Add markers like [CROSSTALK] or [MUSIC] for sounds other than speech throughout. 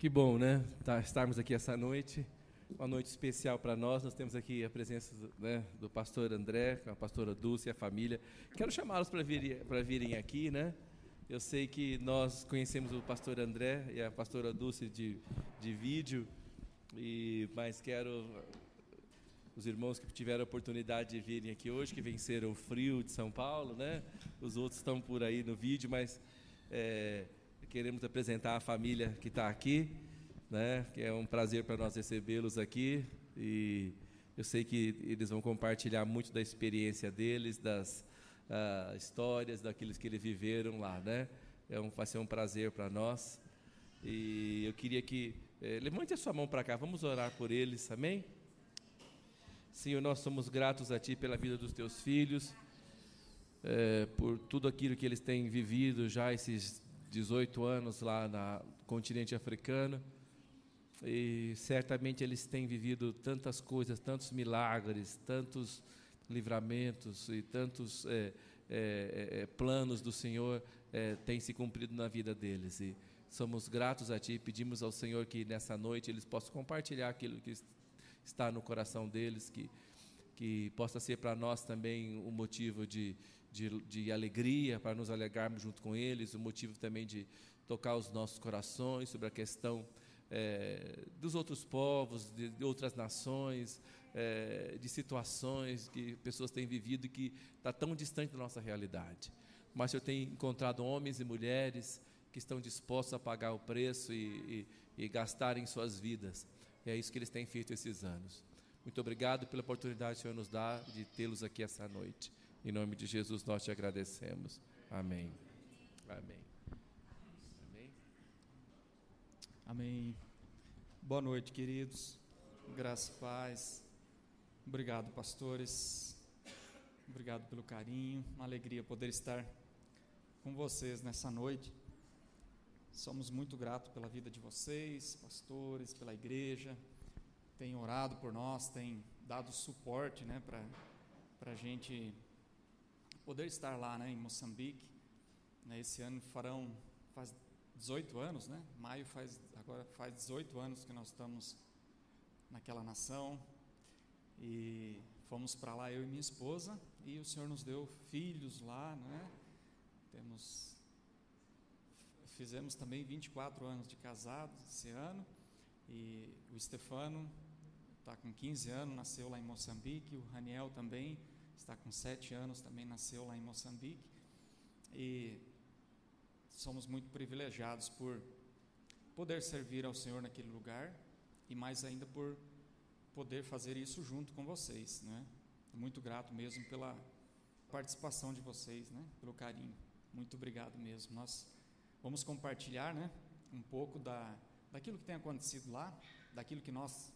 Que bom, né? Tá, estarmos aqui essa noite, uma noite especial para nós. Nós temos aqui a presença do, né, do pastor André, com a pastora Dulce e a família. Quero chamá-los para vir, virem aqui, né? Eu sei que nós conhecemos o pastor André e a pastora Dulce de, de vídeo, e, mas quero os irmãos que tiveram a oportunidade de virem aqui hoje, que venceram o frio de São Paulo, né? Os outros estão por aí no vídeo, mas é, queremos apresentar a família que está aqui, né? Que é um prazer para nós recebê-los aqui e eu sei que eles vão compartilhar muito da experiência deles, das uh, histórias, daqueles que eles viveram lá, né? É um, vai ser um prazer para nós e eu queria que eh, levante a sua mão para cá, vamos orar por eles, amém? Senhor, nós somos gratos a Ti pela vida dos Teus filhos, é, por tudo aquilo que eles têm vivido já esses 18 anos lá no continente africano e certamente eles têm vivido tantas coisas, tantos milagres, tantos livramentos e tantos é, é, é, planos do Senhor é, têm se cumprido na vida deles. E somos gratos a Ti pedimos ao Senhor que nessa noite eles possam compartilhar aquilo que está no coração deles, que, que possa ser para nós também um motivo de, de, de alegria, para nos alegrarmos junto com eles, o motivo também de tocar os nossos corações sobre a questão é, dos outros povos, de, de outras nações, é, de situações que pessoas têm vivido e que está tão distante da nossa realidade. Mas eu tenho encontrado homens e mulheres que estão dispostos a pagar o preço e, e, e gastarem suas vidas. E é isso que eles têm feito esses anos. Muito obrigado pela oportunidade que o Senhor nos dá de tê-los aqui essa noite. Em nome de Jesus nós te agradecemos. Amém. Amém. Amém. Amém. Boa noite, queridos. Graça e paz. Obrigado, pastores. Obrigado pelo carinho. Uma alegria poder estar com vocês nessa noite. Somos muito gratos pela vida de vocês, pastores, pela igreja. Tem orado por nós, tem dado suporte né, para a gente poder estar lá né, em Moçambique. Né, esse ano farão, faz 18 anos, né? Maio faz, agora faz 18 anos que nós estamos naquela nação. E fomos para lá, eu e minha esposa, e o Senhor nos deu filhos lá, né? Temos, fizemos também 24 anos de casados esse ano. E o Stefano está com 15 anos, nasceu lá em Moçambique, o Raniel também está com sete anos, também nasceu lá em Moçambique. E somos muito privilegiados por poder servir ao Senhor naquele lugar e mais ainda por poder fazer isso junto com vocês, né? Muito grato mesmo pela participação de vocês, né? Pelo carinho. Muito obrigado mesmo. Nós vamos compartilhar, né? Um pouco da daquilo que tem acontecido lá, daquilo que nós,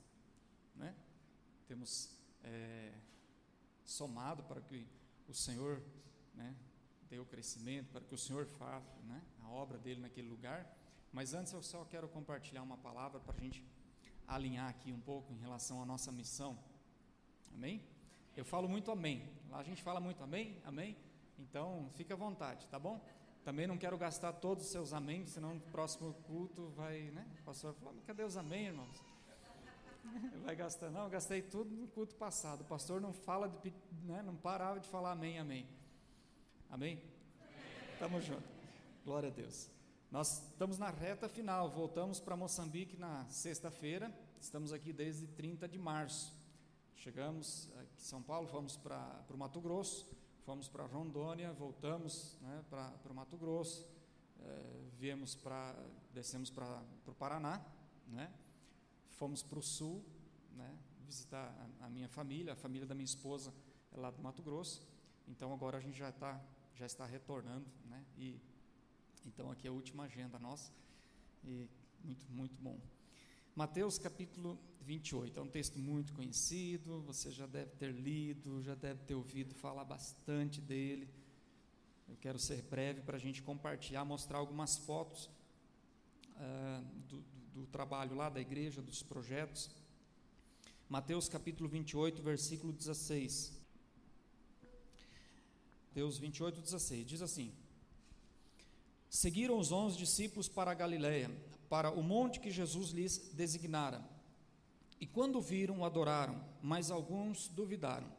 né? Temos é, somado para que o Senhor né, dê o crescimento, para que o Senhor faça né, a obra dele naquele lugar. Mas antes eu só quero compartilhar uma palavra para a gente alinhar aqui um pouco em relação à nossa missão. Amém? Eu falo muito amém. Lá a gente fala muito amém, amém. Então fica à vontade, tá bom? Também não quero gastar todos os seus amém, senão no próximo culto vai, né? O pastor fala, cadê os amém, irmãos? Vai gastar? Não, eu gastei tudo no culto passado. O pastor não fala, de, né, não parava de falar amém, amém. Amém? Tamo junto. Glória a Deus. Nós estamos na reta final. Voltamos para Moçambique na sexta-feira. Estamos aqui desde 30 de março. Chegamos aqui em São Paulo, fomos para o Mato Grosso, fomos para Rondônia, voltamos né, para o Mato Grosso, é, viemos para, descemos para o Paraná, né? Fomos para o sul, né, visitar a, a, minha família, a família da minha esposa é lá do Mato Grosso. Então agora a gente já está já está retornando, né? E então aqui é a última agenda nossa e muito muito bom. Mateus capítulo 28 é um texto muito conhecido, você já deve ter lido, já deve ter ouvido falar bastante dele. Eu quero ser breve para a gente compartilhar, mostrar algumas fotos uh, do, do trabalho lá da igreja, dos projetos. Mateus capítulo 28, versículo 16. Mateus 28, 16. Diz assim: Seguiram os onze discípulos para a Galiléia, para o monte que Jesus lhes designara. E quando viram, adoraram, mas alguns duvidaram.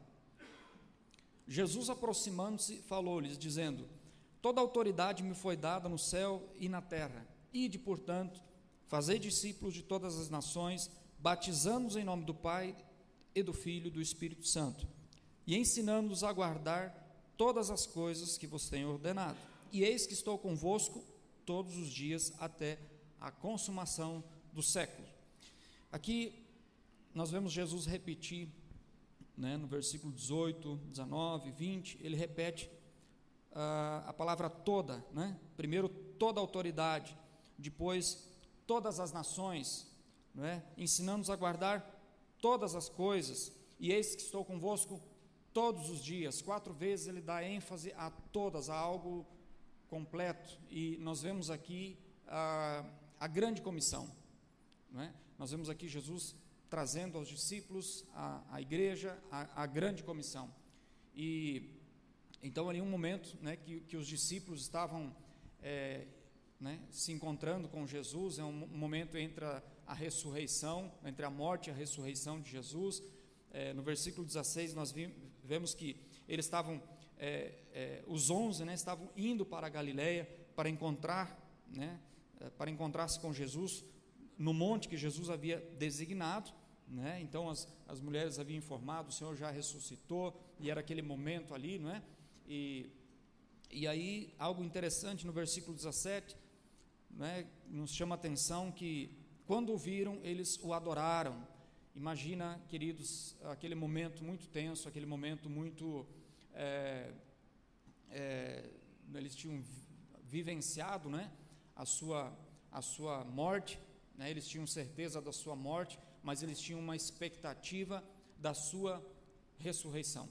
Jesus, aproximando-se, falou-lhes, dizendo: Toda autoridade me foi dada no céu e na terra. Ide, portanto, fazei discípulos de todas as nações, batizando-os em nome do Pai e do Filho e do Espírito Santo, e ensinando-os a guardar todas as coisas que vos tenho ordenado. E eis que estou convosco todos os dias até a consumação do século. Aqui nós vemos Jesus repetir, né, no versículo 18, 19, 20, ele repete uh, a palavra toda, né? primeiro toda autoridade, depois todas as nações, né? ensinando-nos a guardar todas as coisas, e eis que estou convosco todos os dias, quatro vezes ele dá ênfase a todas, a algo completo, e nós vemos aqui a, a grande comissão, é? nós vemos aqui Jesus trazendo aos discípulos, a, a igreja, a, a, grande comissão. E então, ali um momento né, que, que os discípulos estavam é, né, se encontrando com Jesus, é um momento entre a, a, ressurreição, entre a morte e a ressurreição de Jesus. É, no versículo 16, nós vi, vemos que eles estavam, é, é os onze né, estavam indo para a Galiléia para encontrar, né, é, para encontrar-se com Jesus no monte que Jesus havia designado. Né? Então as, as mulheres haviam informado, o Senhor já ressuscitou, e era aquele momento ali, não é? E, e aí, algo interessante no versículo 17, né, nos chama a atenção que quando o viram, eles o adoraram. Imagina, queridos, aquele momento muito tenso, aquele momento muito. É, é, eles tinham vivenciado né, a, sua, a sua morte, né, eles tinham certeza da sua morte, mas eles tinham uma expectativa da sua ressurreição.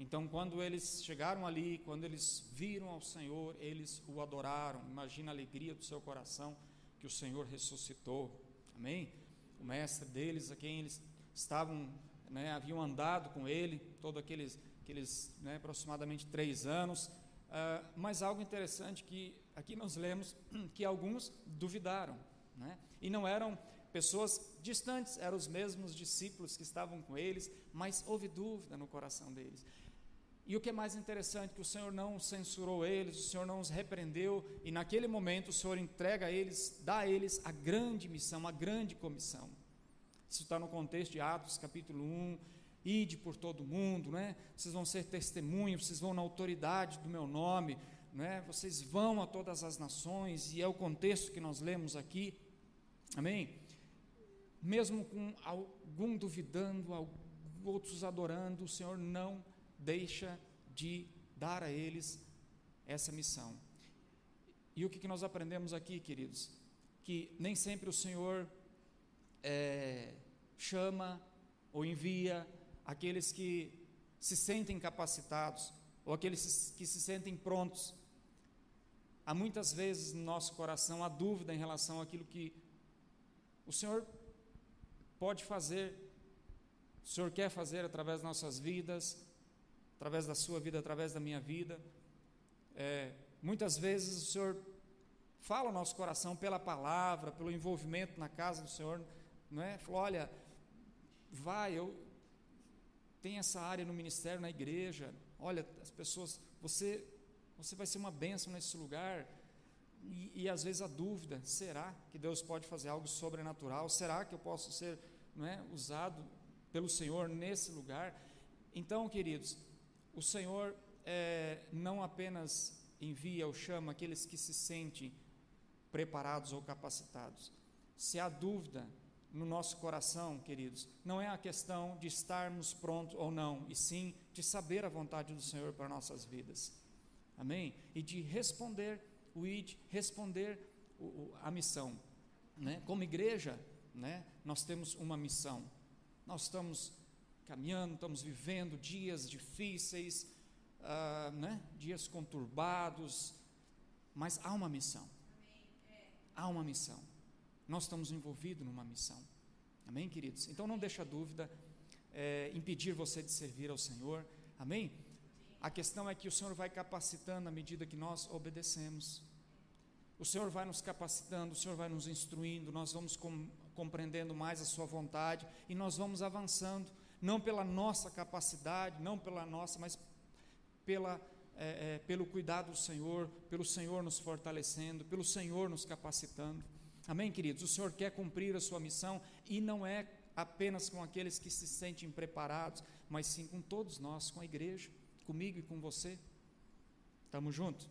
Então, quando eles chegaram ali, quando eles viram ao Senhor, eles o adoraram. Imagina a alegria do seu coração que o Senhor ressuscitou. Amém? O mestre deles, a quem eles estavam, né, haviam andado com ele, todos aqueles, aqueles né, aproximadamente três anos. Uh, mas algo interessante que aqui nós lemos [CLEARS THROAT] que alguns duvidaram, né? E não eram pessoas distantes, eram os mesmos discípulos que estavam com eles, mas houve dúvida no coração deles. E o que é mais interessante, que o Senhor não censurou eles, o Senhor não os repreendeu, e naquele momento o Senhor entrega a eles, dá a eles a grande missão, a grande comissão. Isso está no contexto de Atos capítulo 1, ide por todo mundo, né? vocês vão ser testemunhos, vocês vão na autoridade do meu nome, né? vocês vão a todas as nações, e é o contexto que nós lemos aqui, amém? Mesmo com algum duvidando, outros adorando, o Senhor não deixa de dar a eles essa missão. E o que, nós aprendemos aqui, queridos? Que nem sempre o Senhor é, chama ou envia aqueles que se sentem capacitados ou aqueles que se sentem prontos. Há muitas vezes no nosso coração a dúvida em relação àquilo que o Senhor pode fazer, o Senhor quer fazer através das nossas vidas, através da sua vida, através da minha vida. É, muitas vezes o Senhor fala ao nosso coração pela palavra, pelo envolvimento na casa do Senhor, não é? Falou, olha, vai, eu tenho essa área no ministério, na igreja. Olha, as pessoas, você, você vai ser uma bênção nesse lugar. E, e, às vezes a dúvida: será que Deus pode fazer algo sobrenatural? Será que eu posso ser não é, usado pelo Senhor nesse lugar? Então, queridos, o Senhor é, não apenas envia ou chama aqueles que se sentem preparados ou capacitados. Se há dúvida no nosso coração, queridos, não é a questão de estarmos prontos ou não, e sim de saber a vontade do Senhor para nossas vidas. Amém? E de responder o ID, responder o, o, a missão. Né? Como igreja, né, nós temos uma missão. Nós estamos caminhando, estamos vivendo dias difíceis, uh, né? dias conturbados, mas há uma missão. Há uma missão. Nós estamos envolvidos numa missão. Amém, queridos? Então não deixa dúvida é, impedir você de servir ao Senhor. Amém? A questão é que o Senhor vai capacitando à medida que nós obedecemos. o Senhor vai nos capacitando, o Senhor vai nos instruindo, nós vamos com, compreendendo mais a Sua vontade e nós vamos avançando, não pela nossa capacidade, não pela nossa, mas pela, é, é, pelo cuidado do Senhor, pelo Senhor nos fortalecendo, pelo Senhor nos capacitando. Amém, queridos? O Senhor quer cumprir a sua missão e não é apenas com aqueles que se sentem preparados, mas sim com todos nós, com a igreja, comigo e com você. Estamos juntos?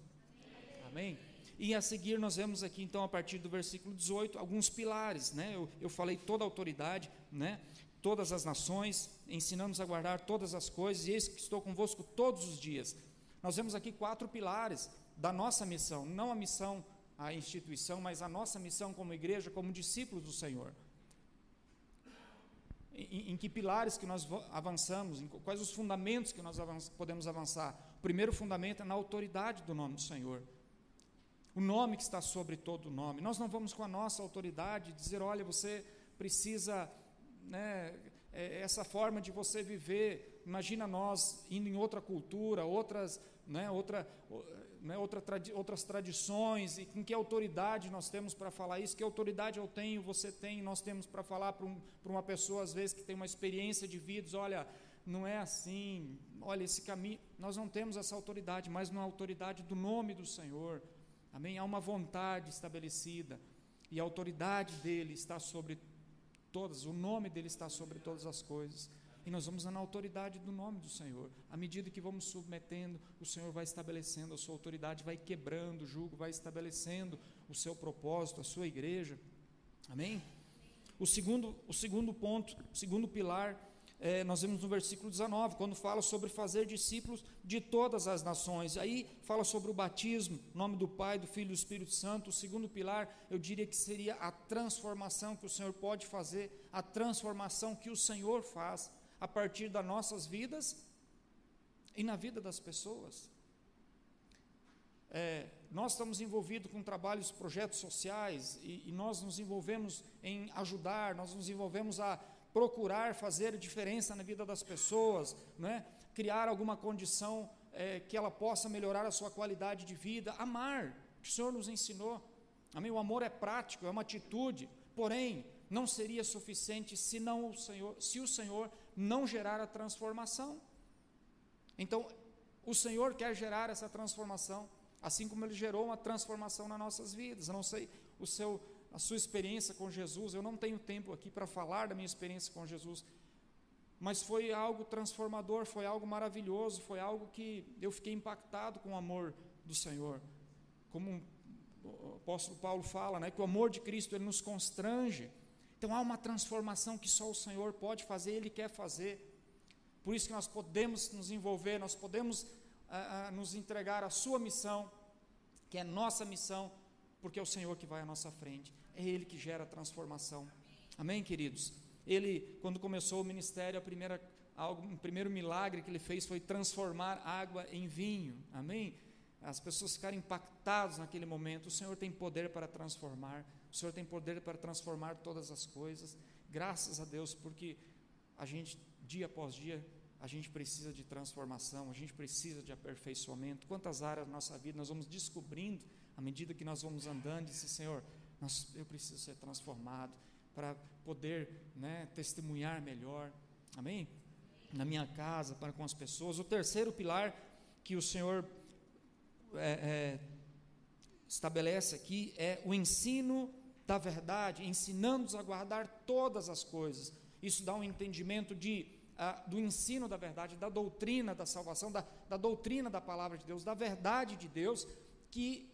Amém? E a seguir nós vemos aqui então a partir do versículo 18 alguns pilares, né? Eu, eu falei toda a autoridade, né? Todas as nações, ensinamos a guardar todas as coisas, e eis que estou convosco todos os dias. Nós vemos aqui quatro pilares da nossa missão, não a missão, a instituição, mas a nossa missão como igreja, como discípulos do Senhor. Em, em que pilares que nós avançamos, quais os fundamentos que nós podemos avançar? O primeiro fundamento é na autoridade do nome do Senhor o nome que está sobre todo o nome. Nós não vamos com a nossa autoridade dizer, olha, você precisa, né, é, essa forma de você viver. Imagina nós indo em outra cultura, outras, né, outra, né, outra tradi outras tradições, e com que autoridade nós temos para falar isso? Que autoridade eu tenho, você tem, nós temos para falar para um, uma pessoa, às vezes, que tem uma experiência de vida, olha, não é assim, olha, esse caminho, nós não temos essa autoridade, mas não é a autoridade do nome do Senhor. Amém? Há uma vontade estabelecida e a autoridade dele está sobre todas, o nome dele está sobre todas as coisas. E nós vamos na autoridade do nome do Senhor. À medida que vamos submetendo, o Senhor vai estabelecendo a sua autoridade, vai quebrando o jugo, vai estabelecendo o seu propósito, a sua igreja. Amém? O segundo, o segundo ponto, o segundo pilar é, nós vemos no versículo 19, quando fala sobre fazer discípulos de todas as nações. Aí fala sobre o batismo, nome do Pai, do Filho e do Espírito Santo. O segundo pilar, eu diria que seria a transformação que o Senhor pode fazer, a transformação que o Senhor faz a partir das nossas vidas e na vida das pessoas. É, nós estamos envolvidos com trabalhos, projetos sociais, e, e nós nos envolvemos em ajudar, nós nos envolvemos a procurar fazer diferença na vida das pessoas, né? criar alguma condição é, que ela possa melhorar a sua qualidade de vida, amar, que o Senhor nos ensinou. Amém? O amor é prático, é uma atitude, porém, não seria suficiente se, não o Senhor, se o Senhor não gerar a transformação. Então, o Senhor quer gerar essa transformação, assim como Ele gerou uma transformação nas nossas vidas. Eu não sei o seu a sua experiência com Jesus. Eu não tenho tempo aqui para falar da minha experiência com Jesus, mas foi algo transformador, foi algo maravilhoso, foi algo que eu fiquei impactado com o amor do Senhor. Como o apóstolo Paulo fala, né, que o amor de Cristo ele nos constrange. Então há uma transformação que só o Senhor pode fazer, Ele quer fazer. Por isso que nós podemos nos envolver, nós podemos ah, ah, nos entregar à Sua missão, que é nossa missão, porque é o Senhor que vai à nossa frente, é Ele que gera transformação. Amém, queridos? Ele, quando começou o ministério, a primeira, algo, o primeiro milagre que ele fez foi transformar água em vinho. Amém? As pessoas ficaram impactadas naquele momento. O Senhor tem poder para transformar. O Senhor tem poder para transformar todas as coisas. Graças a Deus, porque a gente, dia após dia, a gente precisa de transformação, a gente precisa de aperfeiçoamento. Quantas áreas da nossa vida nós vamos descobrindo à medida que nós vamos andando, disse Senhor, nós, eu preciso ser transformado para poder né, testemunhar melhor, amém? Na minha casa, para com as pessoas. O terceiro pilar que o Senhor é, é, estabelece aqui é o ensino da verdade, ensinando-nos a guardar todas as coisas. Isso dá um entendimento de, uh, do ensino da verdade, da doutrina da salvação, da, da doutrina da palavra de Deus, da verdade de Deus, que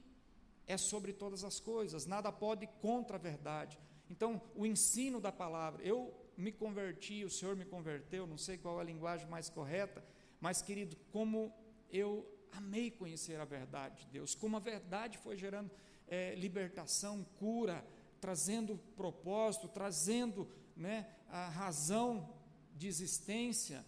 é sobre todas as coisas, nada pode contra a verdade. Então, o ensino da palavra, eu me converti, o Senhor me converteu, não sei qual é a linguagem mais correta, mas querido, como eu amei conhecer a verdade de Deus, como a verdade foi gerando é, libertação, cura, trazendo propósito, trazendo né, a razão de existência.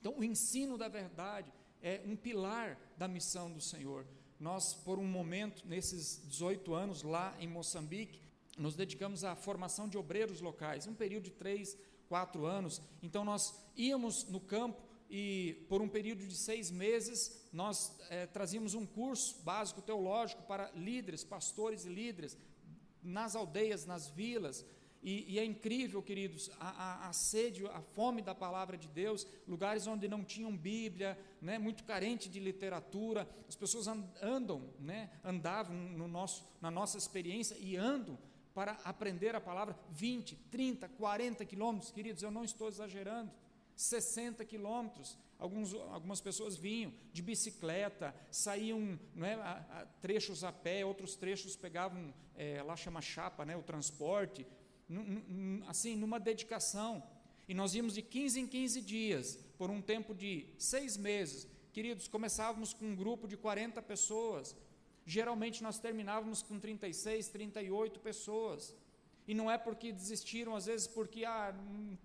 Então, o ensino da verdade é um pilar da missão do Senhor nós, por um momento, nesses 18 anos lá em Moçambique, nos dedicamos à formação de obreiros locais, um período de três, quatro anos. Então, nós íamos no campo e por um período de seis meses nós é, trazíamos um curso básico teológico para líderes, pastores e líderes nas aldeias, nas vilas. E, e é incrível, queridos, a, a, a, sede, a fome da palavra de Deus, lugares onde não tinham Bíblia, né, muito carente de literatura, as pessoas andam, né, andavam no nosso, na nossa experiência e andam para aprender a palavra 20, 30, 40 quilômetros, queridos, eu não estou exagerando, 60 quilômetros. Alguns, algumas pessoas vinham de bicicleta, saíam é, a, a, trechos a pé, outros trechos pegavam, é, lá chama chapa, né, o transporte, assim, numa dedicação. E nós íamos de 15 em 15 dias, por um tempo de seis meses. Queridos, começávamos com um grupo de 40 pessoas. Geralmente nós terminávamos com 36, 38 pessoas. E não é porque desistiram, às vezes porque, ah,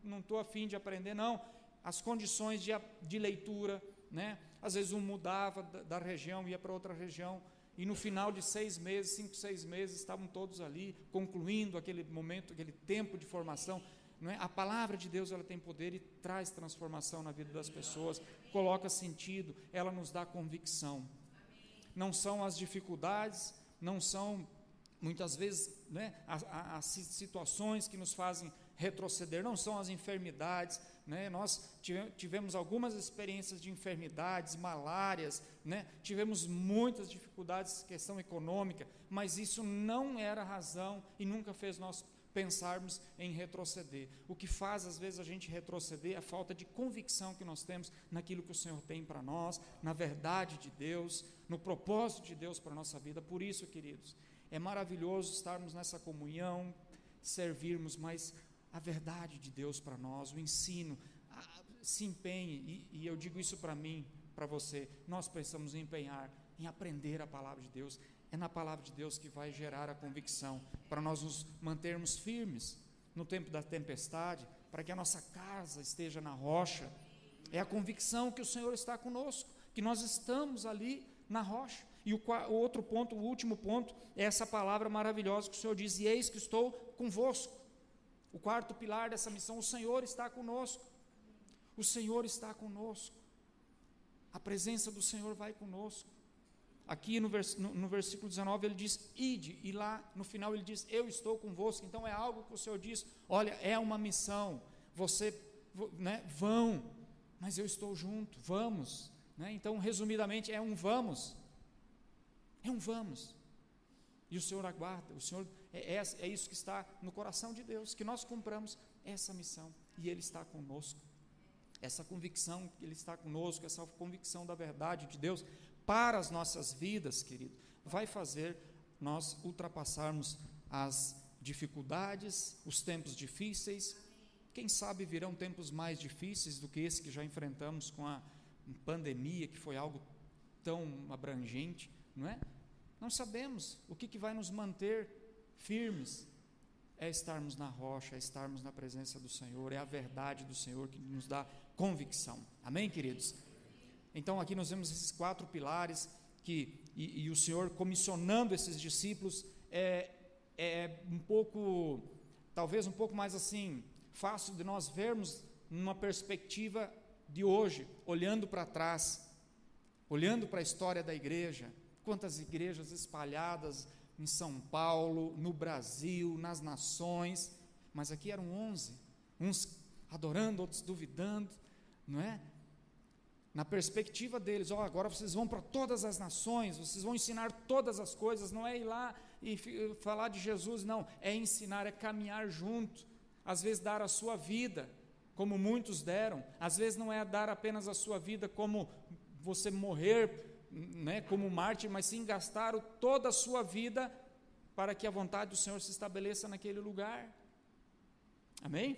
não estou afim de aprender, não as condições de, de leitura, né? Às vezes um mudava da, da região, ia para outra região, e no final de seis meses, cinco, seis meses, estavam todos ali, concluindo aquele momento, aquele tempo de formação. É? A palavra de Deus ela tem poder e traz transformação na vida das pessoas, coloca sentido, ela nos dá convicção. Não são as dificuldades, não são muitas vezes né, as, as situações que nos fazem retroceder, não são as enfermidades, né? Nós tivemos algumas experiências de enfermidades, malárias, né? tivemos muitas dificuldades, questão econômica, mas isso não era razão e nunca fez nós pensarmos em retroceder. O que faz às vezes a gente retroceder é a falta de convicção que nós temos naquilo que o Senhor tem para nós, na verdade de Deus, no propósito de Deus para a nossa vida. Por isso, queridos, é maravilhoso estarmos nessa comunhão, servirmos, mas a verdade de Deus para nós, o ensino. se empenhe, e, e eu digo isso para mim, para você, nós precisamos empenhar em aprender a palavra de Deus. É na palavra de Deus que vai gerar a convicção, para nós nos mantermos firmes no tempo da tempestade, para que a nossa casa esteja na rocha. É a convicção que o Senhor está conosco, que nós estamos ali na rocha. E o, o outro ponto, o último ponto, é essa palavra maravilhosa que o Senhor diz: eis que estou convosco o quarto pilar dessa missão, o Senhor está conosco. O Senhor está conosco. A presença do Senhor vai conosco. Aqui no, vers, no, no, versículo 19 ele diz: Ide, e lá no final ele diz: Eu estou convosco. Então é algo que o Senhor diz: Olha, é uma missão. Você, né, vão, mas eu estou junto, vamos. Né? Então, resumidamente, é um vamos. É um vamos. E o Senhor aguarda, o Senhor é, é, é isso que está no coração de Deus, que nós compramos essa missão e Ele está conosco. Essa convicção que Ele está conosco, essa convicção da verdade de Deus para as nossas vidas, querido, vai fazer nós ultrapassarmos as dificuldades, os tempos difíceis. Quem sabe virão tempos mais difíceis do que esse que já enfrentamos com a pandemia, que foi algo tão abrangente, não é? Não sabemos o que, que vai nos manter firmes, é estarmos na rocha, é estarmos na presença do Senhor, é a verdade do Senhor que nos dá convicção. Amém, queridos? Então, aqui nós vemos esses quatro pilares que, e, e o Senhor comissionando esses discípulos, é, é um pouco, talvez um pouco mais assim, fácil de nós vermos numa perspectiva de hoje, olhando para trás, olhando para a história da igreja, quantas igrejas espalhadas em São Paulo, no Brasil, nas nações, mas aqui eram onze, uns adorando, outros duvidando, não é? Na perspectiva deles, ó, oh, agora vocês vão para todas as nações, vocês vão ensinar todas as coisas, não é ir lá e falar de Jesus, não, é ensinar, é caminhar junto, às vezes dar a sua vida, como muitos deram, às vezes não é dar apenas a sua vida como você morrer né, como mártir, mas sim gastaram toda a sua vida para que a vontade do Senhor se estabeleça naquele lugar. Amém?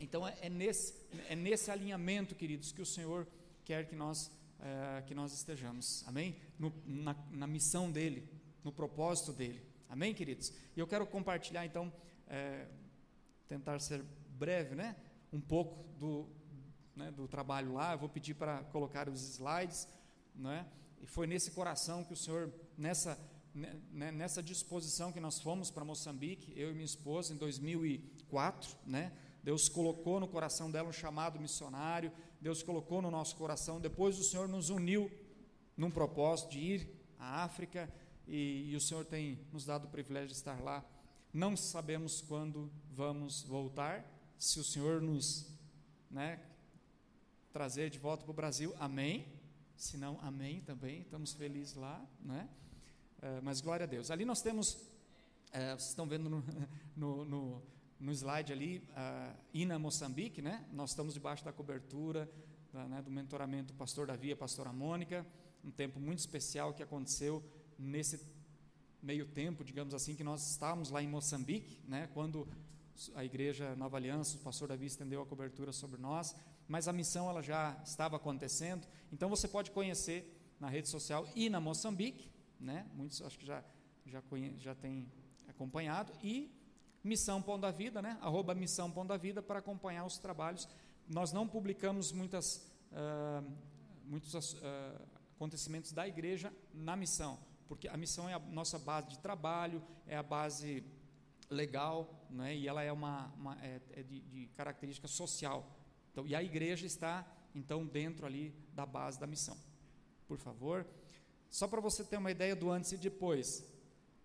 Então é, é nesse, é nesse alinhamento, queridos, que o Senhor quer que nós, é, que nós estejamos. Amém? No, na, na, missão dele, no propósito dele. Amém, queridos? E eu quero compartilhar então, é, tentar ser breve, né? Um pouco do, né, do trabalho lá. Eu vou pedir para colocar os slides, não é? E foi nesse coração que o Senhor, nessa, né, né, nessa disposição que nós fomos para Moçambique, eu e minha esposa, em 2004, né, Deus colocou no coração dela um chamado missionário, Deus colocou no nosso coração. Depois o Senhor nos uniu num propósito de ir à África e, e o Senhor tem nos dado o privilégio de estar lá. Não sabemos quando vamos voltar, se o Senhor nos né, trazer de volta para o Brasil, amém. Se não, amém também, estamos felizes lá, né? Uh, mas glória a Deus. Ali nós temos, uh, vocês estão vendo no, [LAUGHS] no, no, no slide ali, Ina Moçambique, né? Nós estamos debaixo da cobertura da, né, do mentoramento do pastor Davi e pastora Mônica, um tempo muito especial que aconteceu nesse meio tempo, digamos assim, que nós estávamos lá em Moçambique, né? Quando a igreja Nova Aliança, o pastor Davi estendeu a cobertura sobre nós, mas a missão ela já estava acontecendo. Então você pode conhecer na rede social e na Moçambique, né? Muitos acho que já já conhe, já tem acompanhado e Missão Pão da Vida, né? Arroba Missão Pão da Vida para acompanhar os trabalhos. Nós não publicamos muitas uh, muitos uh, acontecimentos da igreja na missão, porque a missão é a nossa base de trabalho, é a base legal, né? E ela é uma, uma é, é de, de característica social. Então, e a igreja está então dentro ali da base da missão. Por favor, só para você ter uma ideia do antes e depois.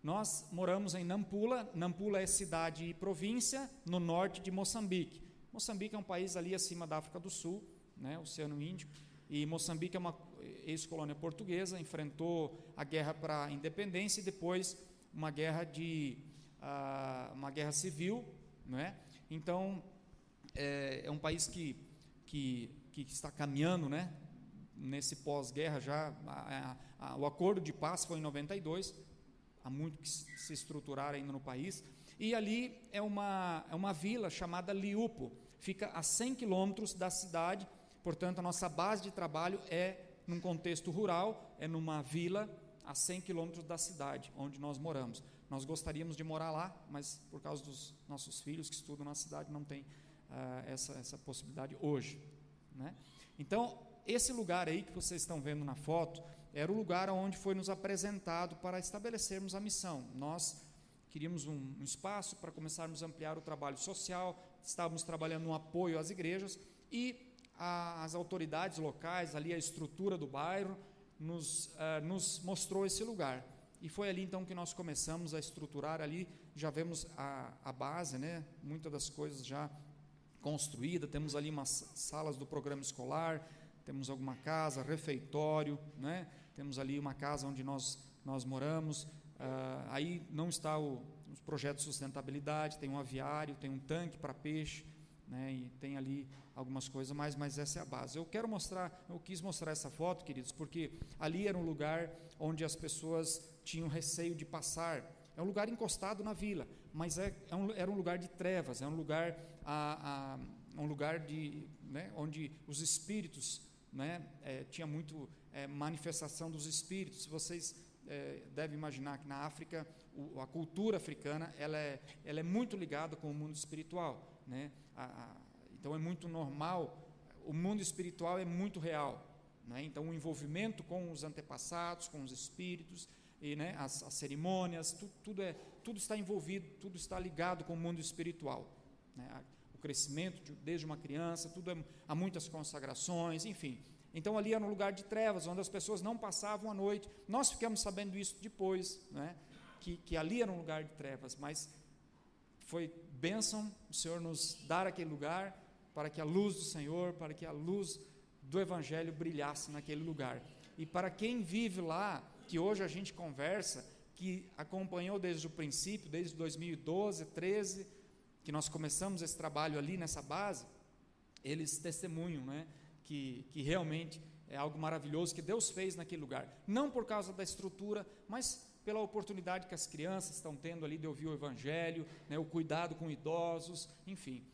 Nós moramos em Nampula. Nampula é cidade e província no norte de Moçambique. Moçambique é um país ali acima da África do Sul, né, Oceano Índico. E Moçambique é uma ex-colônia portuguesa, enfrentou a guerra para a independência e depois uma guerra de uh, uma guerra civil, não é? Então é, é um país que, que, que está caminhando, né? Nesse pós-guerra já, a, a, o acordo de paz foi em 92, há muito que se estruturar ainda no país, e ali é uma, é uma vila chamada Liupo, fica a 100 quilômetros da cidade, portanto a nossa base de trabalho é num contexto rural, é numa vila a 100 quilômetros da cidade onde nós moramos. Nós gostaríamos de morar lá, mas por causa dos nossos filhos que estudam na cidade não tem uh, essa, essa possibilidade hoje. Né? Então, esse lugar aí que vocês estão vendo na foto era o lugar onde foi nos apresentado para estabelecermos a missão. Nós queríamos um, um espaço para começarmos a ampliar o trabalho social, estávamos trabalhando no apoio às igrejas e a, as autoridades locais, ali a estrutura do bairro, nos, uh, nos mostrou esse lugar. E foi ali então que nós começamos a estruturar ali, já vemos a, a base, né? muitas das coisas já construída, temos ali umas salas do programa escolar, temos alguma casa, refeitório, né? temos ali uma casa onde nós, nós moramos. Uh, aí não está o, os projetos de sustentabilidade, tem um aviário, tem um tanque para peixe, né? e tem ali algumas coisas mais, mas essa é a base. Eu quero mostrar, eu quis mostrar essa foto, queridos, porque ali era um lugar onde as pessoas tinham receio de passar. É um lugar encostado na vila, mas é, é um, era um lugar de trevas, é um lugar a, a um lugar de, né, onde os espíritos, né, é, tinha muito é, manifestação dos espíritos. Vocês é, devem imaginar que na África o, a cultura africana ela é, ela é muito ligada com o mundo espiritual, né? A, então é muito normal. O mundo espiritual é muito real, né? Então o envolvimento com os antepassados, com os espíritos e né, as, as cerimônias, tudo, tudo, é, tudo está envolvido, tudo está ligado com o mundo espiritual. Né? O crescimento de, desde uma criança, tudo é, há muitas consagrações, enfim. Então ali era um lugar de trevas, onde as pessoas não passavam a noite. Nós ficamos sabendo isso depois, né? que, que ali era um lugar de trevas, mas foi bênção o Senhor nos dar aquele lugar para que a luz do Senhor, para que a luz do Evangelho brilhasse naquele lugar. E para quem vive lá, que hoje a gente conversa, que acompanhou desde o princípio, desde 2012, 13, que nós começamos esse trabalho ali nessa base, eles testemunham, né, que, que realmente é algo maravilhoso que Deus fez naquele lugar. Não por causa da estrutura, mas pela oportunidade que as crianças estão tendo ali de ouvir o Evangelho, né, o cuidado com idosos, enfim,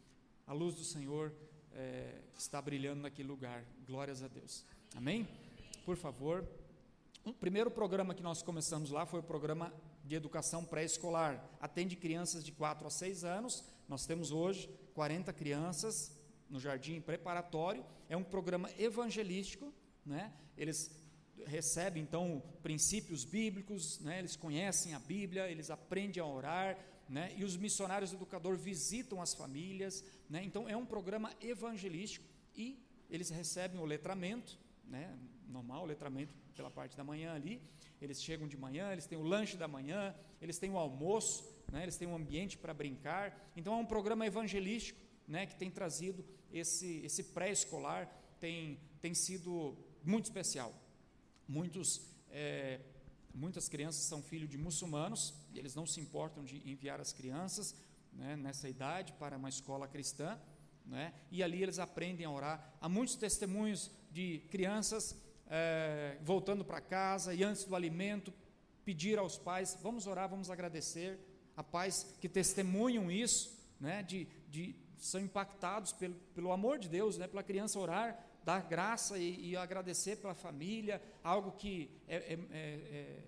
a luz do Senhor é, está brilhando naquele lugar. Glórias a Deus. Amém? Por favor. O primeiro programa que nós começamos lá foi o programa de educação pré-escolar. Atende crianças de 4 a 6 anos. Nós temos hoje 40 crianças no jardim preparatório. É um programa evangelístico, né? Eles recebem então princípios bíblicos, né? Eles conhecem a Bíblia, eles aprendem a orar, né? E os missionários educador visitam as famílias, né? Então é um programa evangelístico e eles recebem o letramento, né? Normal, letramento pela parte da manhã ali. Eles chegam de manhã, eles têm o lanche da manhã, eles têm o almoço, né? Eles têm um ambiente para brincar. Então é um programa evangelístico, né? Que tem trazido esse esse pré-escolar tem tem sido muito especial. Muitos é, muitas crianças são filhos de muçulmanos, e eles não se importam de enviar as crianças né, nessa idade para uma escola cristã, né, e ali eles aprendem a orar. Há muitos testemunhos de crianças é, voltando para casa e antes do alimento pedir aos pais: vamos orar, vamos agradecer. Há pais que testemunham isso, né, de, de, são impactados pelo, pelo amor de Deus, né, pela criança orar dar graça e, e agradecer pela família, algo que é, é, é, é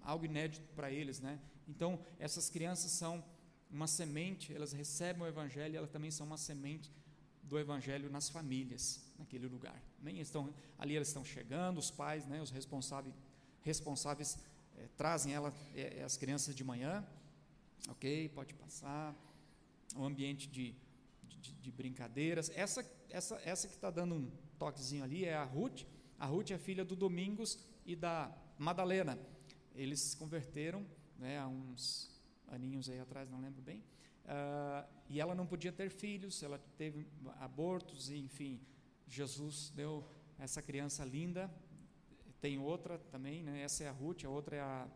algo inédito para eles, né? Então, essas crianças são uma semente, elas recebem o Evangelho, elas também são uma semente do Evangelho nas famílias, naquele lugar. Nem estão, ali elas estão chegando, os pais, né, os responsáveis, responsáveis é, trazem ela, é, as crianças de manhã, ok, pode passar, um ambiente de, de, de brincadeiras. Essa essa, essa que está dando um toquezinho ali é a Ruth. A Ruth é filha do Domingos e da Madalena. Eles se converteram né, há uns aninhos aí atrás, não lembro bem. Uh, e ela não podia ter filhos, ela teve abortos, enfim. Jesus deu essa criança linda. Tem outra também, né, essa é a Ruth, a outra é a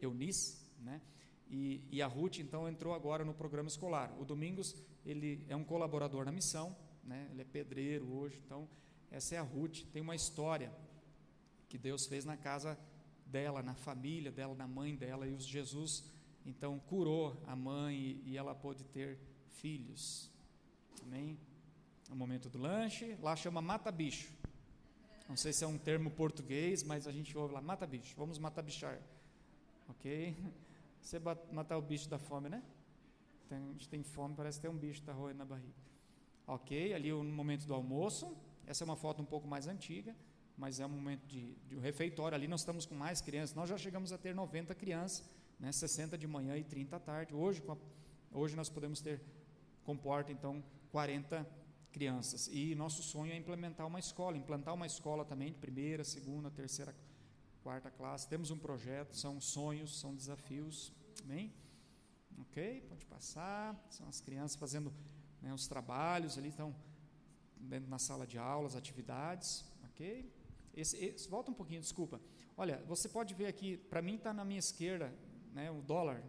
Eunice, né? E, e, a Ruth então entrou agora no programa escolar. O Domingos ele é um colaborador na missão, né? Ele é pedreiro hoje, então essa é a Ruth. Tem uma história que Deus fez na casa dela, na família dela, na mãe dela, e os Jesus então curou a mãe e, ela pôde ter filhos. Amém? No momento do lanche, lá chama mata bicho. Não sei se é um termo português, mas a gente ouve lá, mata bicho, vamos matar bichar. Ok? [LAUGHS] Você matar o bicho da fome, né? Tem, a gente tem fome, parece ter um bicho que está roendo na barriga. Ok, ali no momento do almoço. Essa é uma foto um pouco mais antiga, mas é um momento de, de um refeitório. Ali nós estamos com mais crianças. Nós já chegamos a ter 90 crianças, né, 60 de manhã e 30 à tarde. Hoje, hoje nós podemos ter, comporta então 40 crianças. E nosso sonho é implementar uma escola, implantar uma escola também de primeira, segunda, terceira, quarta classe. Temos um projeto, são sonhos, são desafios. Amém? Ok, pode passar. São as crianças fazendo né, os trabalhos ali estão dentro na sala de aulas, atividades, ok? Esse, esse, volta um pouquinho, desculpa. Olha, você pode ver aqui, para mim está na minha esquerda, né, o dólar.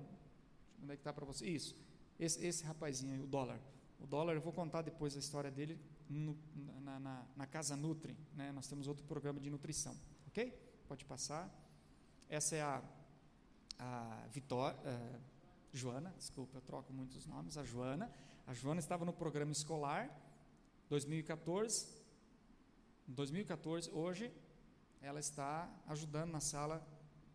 Onde é que está para você? Isso. Esse, esse rapazinho aí, o dólar. O dólar, eu vou contar depois a história dele no, na, na, na, Casa Nutri. Né? Nós temos outro programa de nutrição. Ok? Pode passar. Essa é a, a Vitória, uh, Joana, desculpa, eu troco muitos nomes. A Joana. A Joana estava no programa escolar, 2014. Em 2014, hoje, ela está ajudando na sala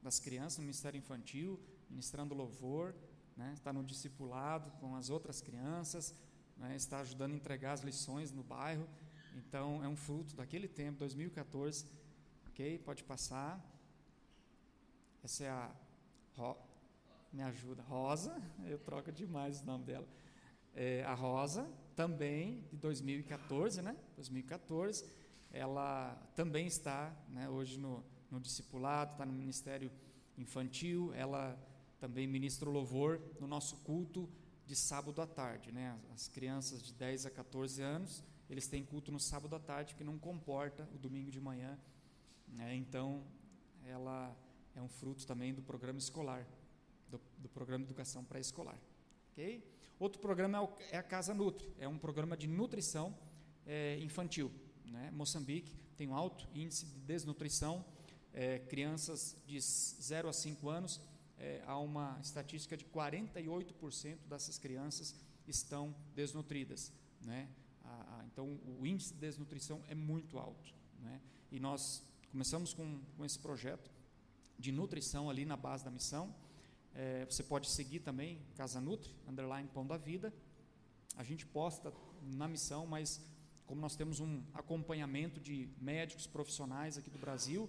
das crianças, no Ministério Infantil, ministrando louvor, né, está no discipulado com as outras crianças, né, está ajudando a entregar as lições no bairro. Então, é um fruto daquele tempo, 2014. Ok? Pode passar. Essa é a. Ro, me ajuda. Rosa, [LAUGHS] eu troco demais o nome dela é, a Rosa, também de 2014, né? 2014, ela também está, né, hoje no, no discipulado, está no ministério infantil, ela também ministra o louvor no nosso culto de sábado à tarde, né? As crianças de 10 a 14 anos, eles têm culto no sábado à tarde, que não comporta o domingo de manhã, né? Então, ela é um fruto também do programa escolar, do, do programa de educação pré-escolar, ok? Outro programa é, é a Casa Nutri, é um programa de nutrição é, infantil. Né? Moçambique tem um alto índice de desnutrição, é, crianças de 0 a 5 anos, é, há uma estatística de 48% dessas crianças estão desnutridas. Né? A, a, então, o índice de desnutrição é muito alto. Né? E nós começamos com, com esse projeto de nutrição ali na base da missão, é, você pode seguir também, Casa Nutri, underline Pão da Vida. A gente posta na missão, mas como nós temos um acompanhamento de médicos profissionais aqui do Brasil,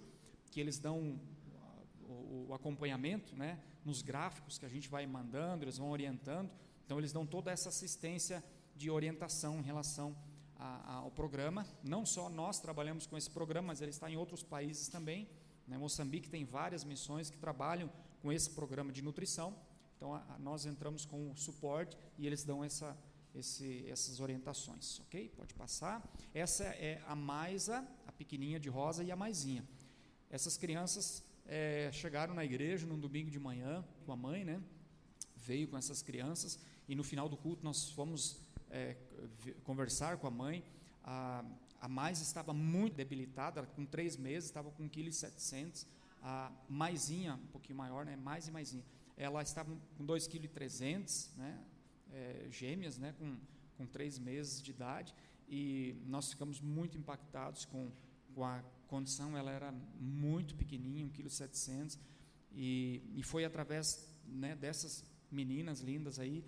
que eles dão o, acompanhamento, né, nos gráficos que a gente vai mandando, eles vão orientando. Então, eles dão toda essa assistência de orientação em relação a, a, ao programa. Não só nós trabalhamos com esse programa, mas ele está em outros países também. Né? Moçambique tem várias missões que trabalham com esse programa de nutrição. Então, a, nós entramos com o suporte e eles dão essa, esse, essas orientações, ok? Pode passar. Essa é a Maisa, a pequenininha de rosa e a Maisinha. Essas crianças é, chegaram na igreja num domingo de manhã com a mãe, né? Veio com essas crianças e no final do culto nós fomos é, conversar com a mãe. A, a mais estava muito debilitada, com três meses, estava com 1,7 kg. A maisinha, um pouquinho maior, né? Mais e maisinha. Ela estava com 2,3 kg, né? É, gêmeas, né? Com, com três meses de idade. E nós ficamos muito impactados com, com a condição. Ela era muito pequenininha, 1,7 kg. E, e foi através né, dessas meninas lindas aí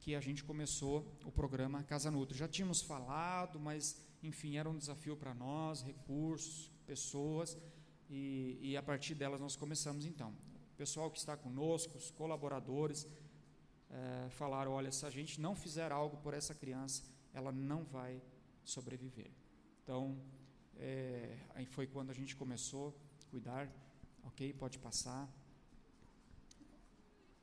que a gente começou o programa Casa Nutri. Já tínhamos falado, mas enfim, era um desafio para nós, recursos, pessoas, e, e, a partir delas nós começamos então. O pessoal que está conosco, os colaboradores, é, falaram: olha, se a gente não fizer algo por essa criança, ela não vai sobreviver. Então, é, aí foi quando a gente começou a cuidar, ok, pode passar.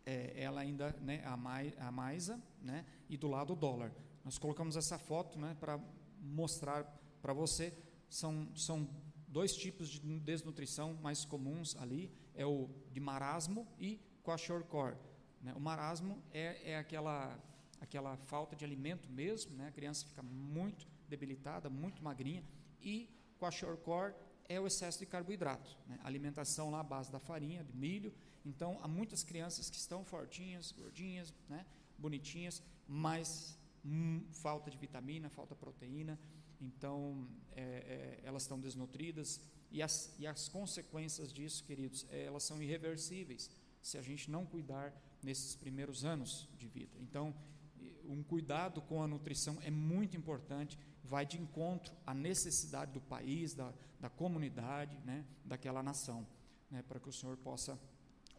É, ela ainda, né, a, Mai, a Maisa, né, e do lado o dólar. Nós colocamos essa foto, né, para mostrar para você. São, são dois tipos de desnutrição mais comuns ali, é o de marasmo e kwashiorkor. Né? O marasmo é, é aquela, aquela falta de alimento mesmo, né? a criança fica muito debilitada, muito magrinha, e kwashiorkor é o excesso de carboidrato, né? alimentação lá à base da farinha, de milho. Então, há muitas crianças que estão fortinhas, gordinhas, né? bonitinhas, mas hum, falta de vitamina, falta proteína, então é, é, elas estão desnutridas e as, e as consequências disso, queridos, é, elas são irreversíveis se a gente não cuidar nesses primeiros anos de vida. Então, um cuidado com a nutrição é muito importante, vai de encontro à necessidade do país, da, da comunidade, né, daquela nação, né, para que o Senhor possa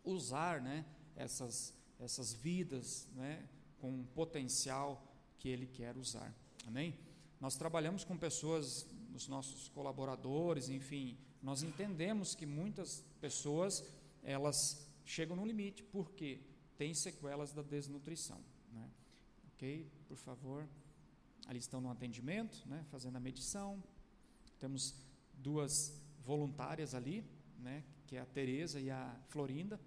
usar né, essas, essas vidas né, com potencial que Ele quer usar. Amém? Nós trabalhamos com pessoas, os nossos colaboradores, enfim, nós entendemos que muitas pessoas elas chegam no limite porque têm sequelas da desnutrição. Né? Ok? Por favor. Ali estão no atendimento, né, fazendo a medição. Temos duas voluntárias ali, né, que é a Tereza e a Florinda.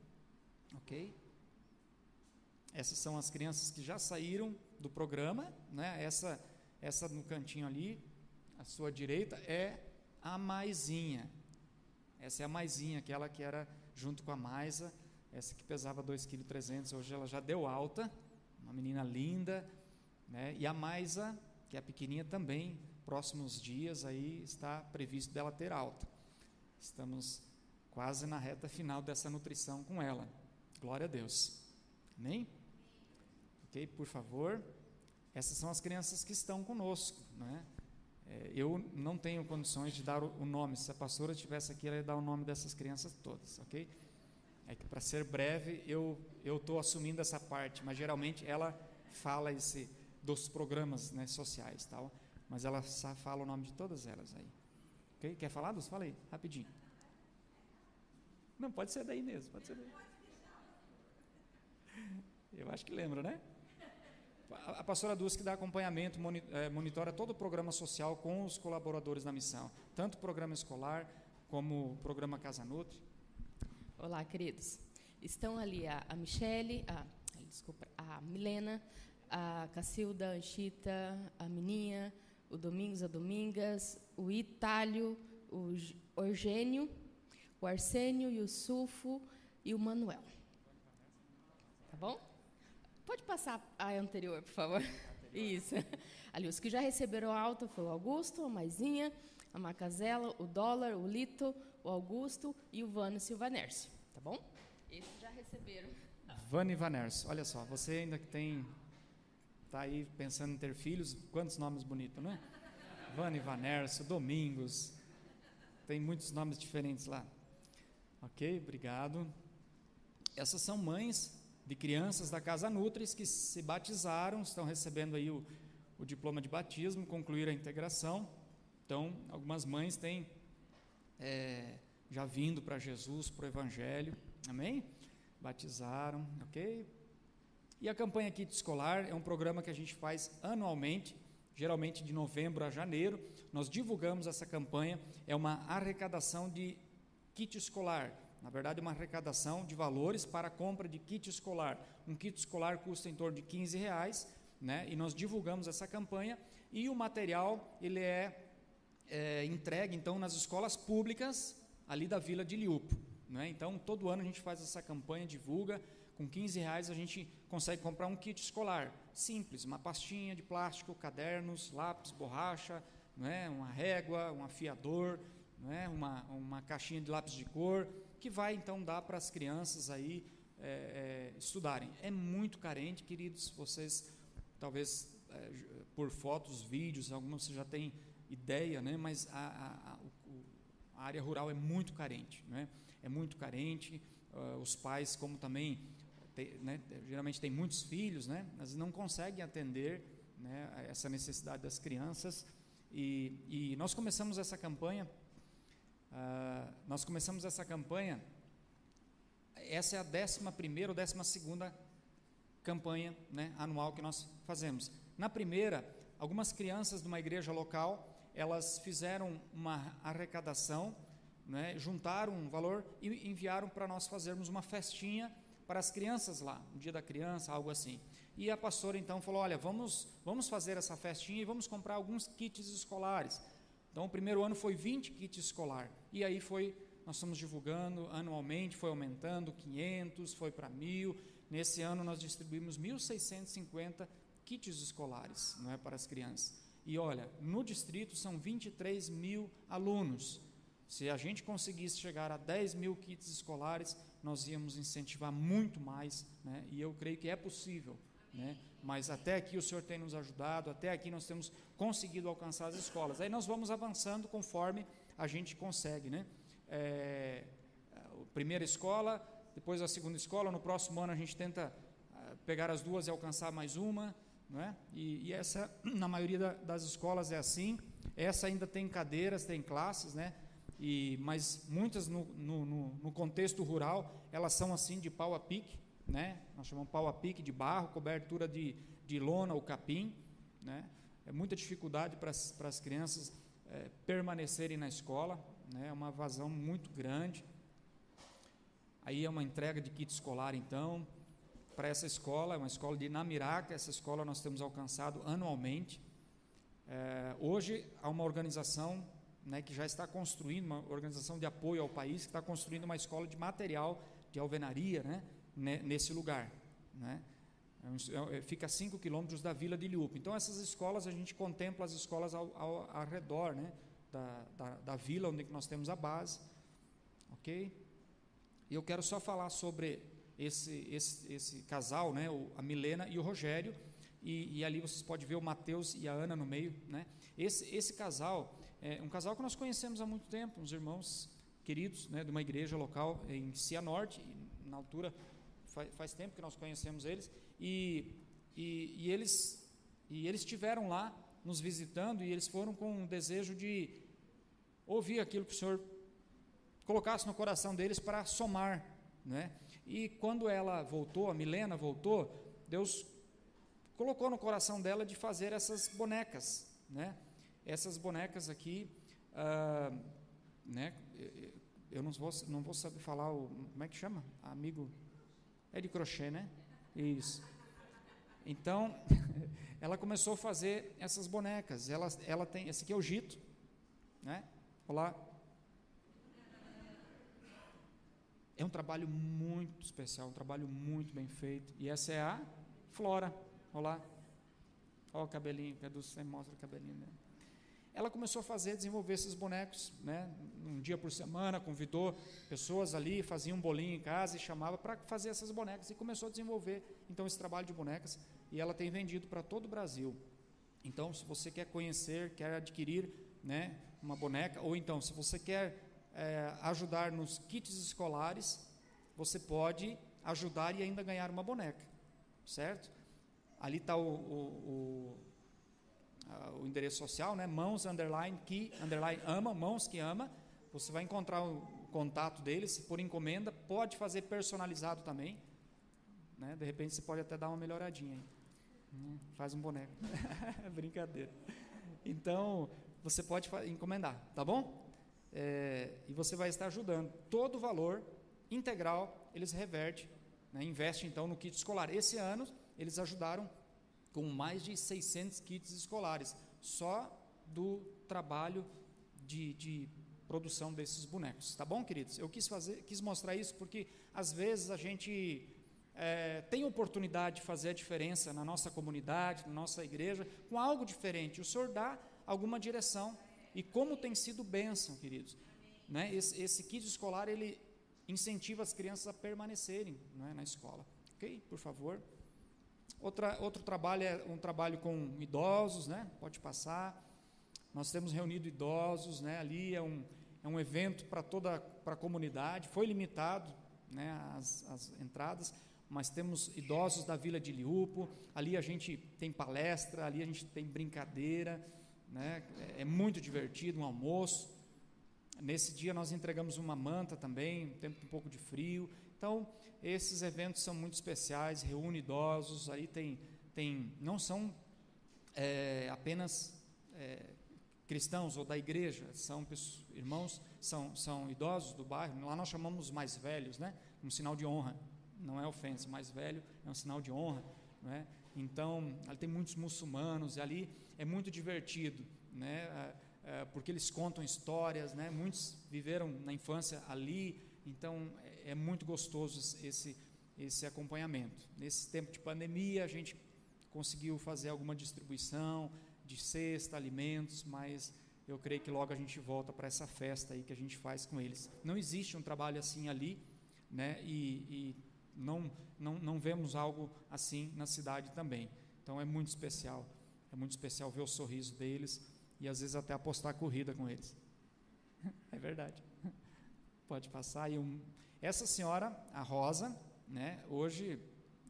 Ok? Essas são as crianças que já saíram do programa, né? Essa, essa no cantinho ali, à sua direita, é a Maisinha. Essa é a Maisinha, aquela que era junto com a Maisa, essa que pesava 2,3 kg, hoje ela já deu alta, uma menina linda, né? E a Maisa, que é a pequenininha também, próximos dias aí está previsto dela ter alta. Estamos quase na reta final dessa nutrição com ela. Glória a Deus. Amém? Ok, por favor. Essas são as crianças que estão conosco. Né? É, eu não tenho condições de dar o nome. Se a pastora estivesse aqui, ela ia dar o nome dessas crianças todas, ok? É que para ser breve, eu eu estou assumindo essa parte, mas geralmente ela fala esse dos programas né, sociais, tal. Mas ela fala o nome de todas elas aí. Ok? Quer falar, Luz? Fala aí, rapidinho. Não, pode ser daí mesmo, pode ser daí. Eu acho que lembra, né? A pastora Dulce que dá acompanhamento, é, monitora todo o programa social com os colaboradores da missão, tanto o programa escolar como o programa Casa Nutri. Olá, queridos. Estão ali a, a Michele, a, desculpa, a Milena, a Cacilda, a Anchita, a Mininha, o Domingos, a Domingas, o Itálio, o Orgênio, o Arsênio, e o Sulfo e o Manuel. Tá bom? Pode passar a anterior, por favor. Isso. Ali, os que já receberam alta foi o Augusto, a Maisinha, a Macazela, o Dólar, o Lito, o Augusto e o Vano Silvanércio. Tá bom? Esses já receberam. Vano e Vanércio. Olha só, você ainda que tem. Está aí pensando em ter filhos, quantos nomes bonitos, não é? Vano e Vanércio, Domingos. Tem muitos nomes diferentes lá. Ok, obrigado. essas são mães de crianças da Casa Nutris que se batizaram, estão recebendo aí o, o diploma de batismo, concluíram a integração. Então, algumas mães têm é, já vindo para Jesus, para o Evangelho, amém? Batizaram, ok? E a campanha Kit Escolar é um programa que a gente faz anualmente, geralmente de novembro a janeiro. Nós divulgamos essa campanha, é uma arrecadação de kit escolar. Na verdade, uma arrecadação de valores para a compra de kit escolar. Um kit escolar custa em torno de 15 reais, né? E nós divulgamos essa campanha e o material ele é, é entregue então nas escolas públicas ali da Vila de Liupo. Né? Então, todo ano a gente faz essa campanha, divulga. Com 15 reais a gente consegue comprar um kit escolar simples, uma pastinha de plástico, cadernos, lápis, borracha, né? uma régua, um afiador, né? uma, uma caixinha de lápis de cor, que vai então dar para as crianças aí é, é, estudarem. É muito carente, queridos, vocês talvez é, por fotos, vídeos, alguns você já tem ideia, né? mas a, a, a, a área rural é muito carente, né? é muito carente, uh, os pais, como também, tem, né, geralmente tem muitos filhos, né? mas não conseguem atender né, essa necessidade das crianças, e, e nós começamos essa campanha, uh, nós começamos essa campanha, essa é a décima primeira ou décima segunda campanha né, anual que nós fazemos. Na primeira, algumas crianças de uma igreja local, elas fizeram uma arrecadação, né, juntaram um valor e enviaram para nós fazermos uma festinha para as crianças lá, no dia da criança, algo assim. E a pastora então falou: Olha, vamos, vamos fazer essa festinha e vamos comprar alguns kits escolares. Então, o primeiro ano foi 20 kits escolar. E aí foi, nós estamos divulgando anualmente, foi aumentando 500, foi para 1000. Nesse ano nós distribuímos 1.650 kits escolares, não é para as crianças. E olha, no distrito são 23 mil alunos. Se a gente conseguisse chegar a 10 mil kits escolares, nós íamos incentivar muito mais, né? e eu creio que é possível. Né? Mas até aqui o Senhor tem nos ajudado, até aqui nós temos conseguido alcançar as escolas. Aí nós vamos avançando conforme a gente consegue. Né? É, primeira escola, depois a segunda escola, no próximo ano a gente tenta ah, pegar as duas e alcançar mais uma. É? e, e essa, [CLEARS THROAT] na maioria da, das escolas é assim. Essa ainda tem cadeiras, tem classes, né? E, mas muitas no, no, no, contexto rural, elas são assim de pau a pique, né? Nós chamamos pau a pique de barro, cobertura de, de lona ou capim, né? É muita dificuldade para as crianças é, permanecerem na escola, né? É uma vazão muito grande. Aí é uma entrega de kit escolar, então, para essa escola, é uma escola de Namiraca, essa escola nós temos alcançado anualmente. É, hoje há uma organização né, que já está construindo, uma organização de apoio ao país, que está construindo uma escola de material de alvenaria né, nesse lugar. Né. É, é, fica a 5 quilômetros da vila de Liupa. Então, essas escolas, a gente contempla as escolas ao, ao, ao redor né, da, da, da, vila onde nós temos a base. Ok? E eu quero só falar sobre esse, esse, esse casal, né, a Milena e o Rogério, e, e, ali vocês podem ver o Mateus e a Ana no meio. Né? Esse, esse casal é um casal que nós conhecemos há muito tempo, uns irmãos queridos né, de uma igreja local em Cianorte, na altura faz, faz tempo que nós conhecemos eles, e, e, e, eles, e eles estiveram lá nos visitando e eles foram com um desejo de ouvir aquilo que o Senhor colocasse no coração deles para somar, né? E quando ela voltou, a Milena voltou, Deus colocou no coração dela de fazer essas bonecas, né? Essas bonecas aqui, ah, né? Eu não vou, não vou saber falar o, como é que chama? Amigo, é de crochê, né? Isso. Então, [LAUGHS] ela começou a fazer essas bonecas. Ela, ela tem, esse aqui é o Gito, né? Olá, É um trabalho muito especial, um trabalho muito bem feito. E essa é a Flora. Olá. Olha o cabelinho, Cadu, você mostra o cabelinho dela. Ela começou a fazer, desenvolver esses bonecos, né? Um dia por semana, convidou pessoas ali, fazia um bolinho em casa e chamava para fazer essas bonecas e começou a desenvolver então esse trabalho de bonecas e ela tem vendido para todo o Brasil. Então, se você quer conhecer, quer adquirir, né, uma boneca, ou então se você quer é, ajudar nos kits escolares, você pode ajudar e ainda ganhar uma boneca, certo? Ali está o, o, o, o, endereço social, né? Mãos underline que underline ama, mãos que ama. Você vai encontrar o contato deles por encomenda, pode fazer personalizado também. Né? De repente você pode até dar uma melhoradinha aí. Hum, faz um boneco. [LAUGHS] Brincadeira. Então, você pode encomendar, tá bom? É, e você vai estar ajudando. Todo o valor integral eles revertem, né? investe então no kit escolar. Esse ano eles ajudaram com mais de 600 kits escolares, só do trabalho de, de produção desses bonecos. Tá bom, queridos? Eu quis, fazer, quis mostrar isso porque às vezes a gente é, tem oportunidade de fazer a diferença na nossa comunidade, na nossa igreja, com algo diferente. O Senhor dá alguma direção. E como tem sido bênção, queridos. Né? Esse, esse kit escolar, ele incentiva as crianças a permanecerem né, na escola. Ok? Por favor. Outra, outro trabalho é um trabalho com idosos, né? Pode passar. Nós temos reunido idosos, né? Ali é um, é um evento para toda para a comunidade. Foi limitado, né? As, as entradas, mas temos idosos da Vila de Liupo. Ali a gente tem palestra, ali a gente tem brincadeira, né? É, é muito divertido, um almoço. Nesse dia nós entregamos uma manta também, um tempo um pouco de frio. Então, esses eventos são muito especiais, reúne idosos, aí tem, tem não são é, apenas é, cristãos ou da igreja, são irmãos, são, são idosos do bairro, lá nós chamamos mais velhos, né? um sinal de honra, não é ofensa, mais velho é um sinal de honra. Não é? Então, ali tem muitos muçulmanos, e ali é muito divertido, né? É, é, porque eles contam histórias, né? muitos viveram na infância ali, então é, muito gostoso esse, esse acompanhamento. Nesse tempo de pandemia, a gente conseguiu fazer alguma distribuição de cesta, alimentos, mas eu creio que logo a gente volta para essa festa aí que a gente faz com eles. Não existe um trabalho assim ali, né? E, e não, não, não vemos algo assim na cidade também. Então é muito especial, é muito especial ver o sorriso deles e às vezes até apostar corrida com eles. [LAUGHS] É verdade. Pode passar. E um, essa senhora, a Rosa, né, hoje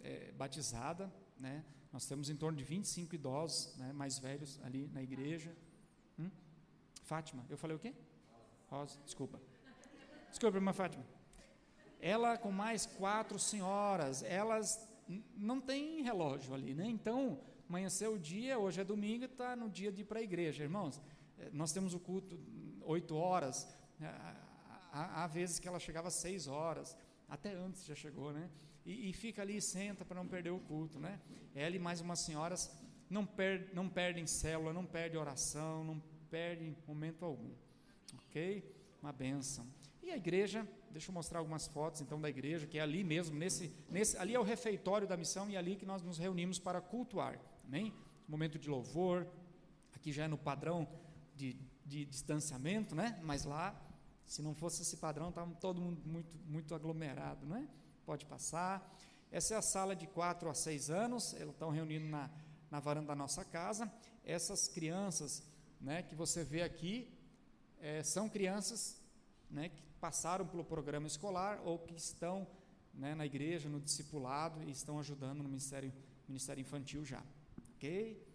é, batizada, né, nós temos em torno de 25 idosos né, mais velhos ali na igreja. Hum? Fátima, eu falei o quê? Rosa, desculpa. Desculpa, irmã Fátima. Ela com mais quatro senhoras, elas não têm relógio ali, né? Então, amanheceu o dia, hoje é domingo, está no dia de ir para a igreja. Irmãos, eh, nós temos o culto oito horas, né? Há, há, vezes que ela chegava às seis horas, até antes já chegou, né? E, e fica ali e senta para não perder o culto, né? Ela e mais umas senhoras não, per, não perdem célula, não perdem oração, não perdem momento algum, ok? Uma benção. E a igreja, deixa eu mostrar algumas fotos então da igreja, que é ali mesmo, nesse, nesse, ali é o refeitório da missão e é ali que nós nos reunimos para cultuar. Amém? Momento de louvor, aqui já é no padrão de, de distanciamento, né? Mas lá, se não fosse esse padrão, estava todo mundo muito, muito aglomerado, né? Pode passar. Essa é a sala de 4 a 6 anos, elas estão reunindo na, na varanda da nossa casa. Essas crianças né, que você vê aqui é, são crianças né, que passaram pelo programa escolar ou que estão né, na igreja, no discipulado e estão ajudando no ministério, ministério infantil já. Ok?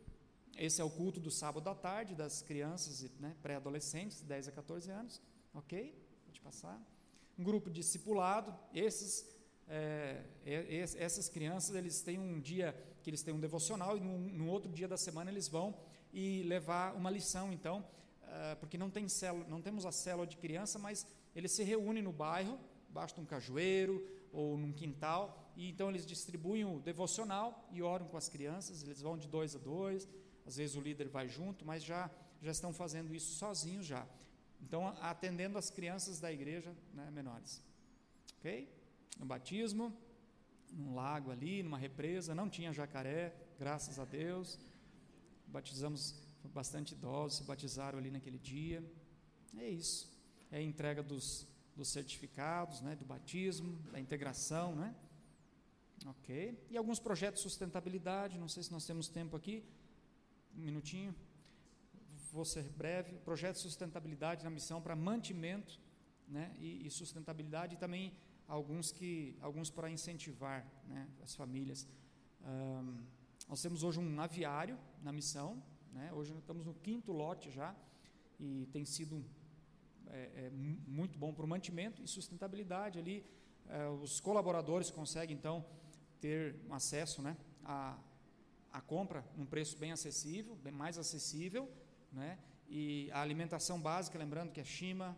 Esse é o culto do sábado à tarde das crianças né, pré-adolescentes, de 10 a 14 anos. Ok? Pode passar. Um grupo discipulado, esses, é, é, essas crianças, eles têm um dia que eles têm um devocional e no, outro dia da semana eles vão e levar uma lição, então, uh, porque não, tem célula, não temos a célula de criança, mas eles se reúnem no bairro, basta um cajueiro ou num quintal, e então eles distribuem o devocional e oram com as crianças, eles vão de dois a dois, às vezes o líder vai junto, mas já, já estão fazendo isso sozinhos já. Então, atendendo as crianças da igreja né, menores. Ok? No batismo, num lago ali, numa represa, não tinha jacaré, graças a Deus. Batizamos bastante idosos, se batizaram ali naquele dia. É isso. É a entrega dos, dos certificados, né, do batismo, da integração, né? Ok. E alguns projetos de sustentabilidade, não sei se nós temos tempo aqui, um minutinho. Vou ser breve. Projeto de sustentabilidade na missão para mantimento né, e, e sustentabilidade e também alguns que alguns para incentivar né, as famílias. Um, nós temos hoje um aviário na missão, né, hoje estamos no quinto lote já, e tem sido é, é, muito bom para o mantimento e sustentabilidade ali. É, os colaboradores conseguem então ter acesso né, a, a compra num preço bem acessível, bem mais acessível, né? E a alimentação básica, lembrando que é chima,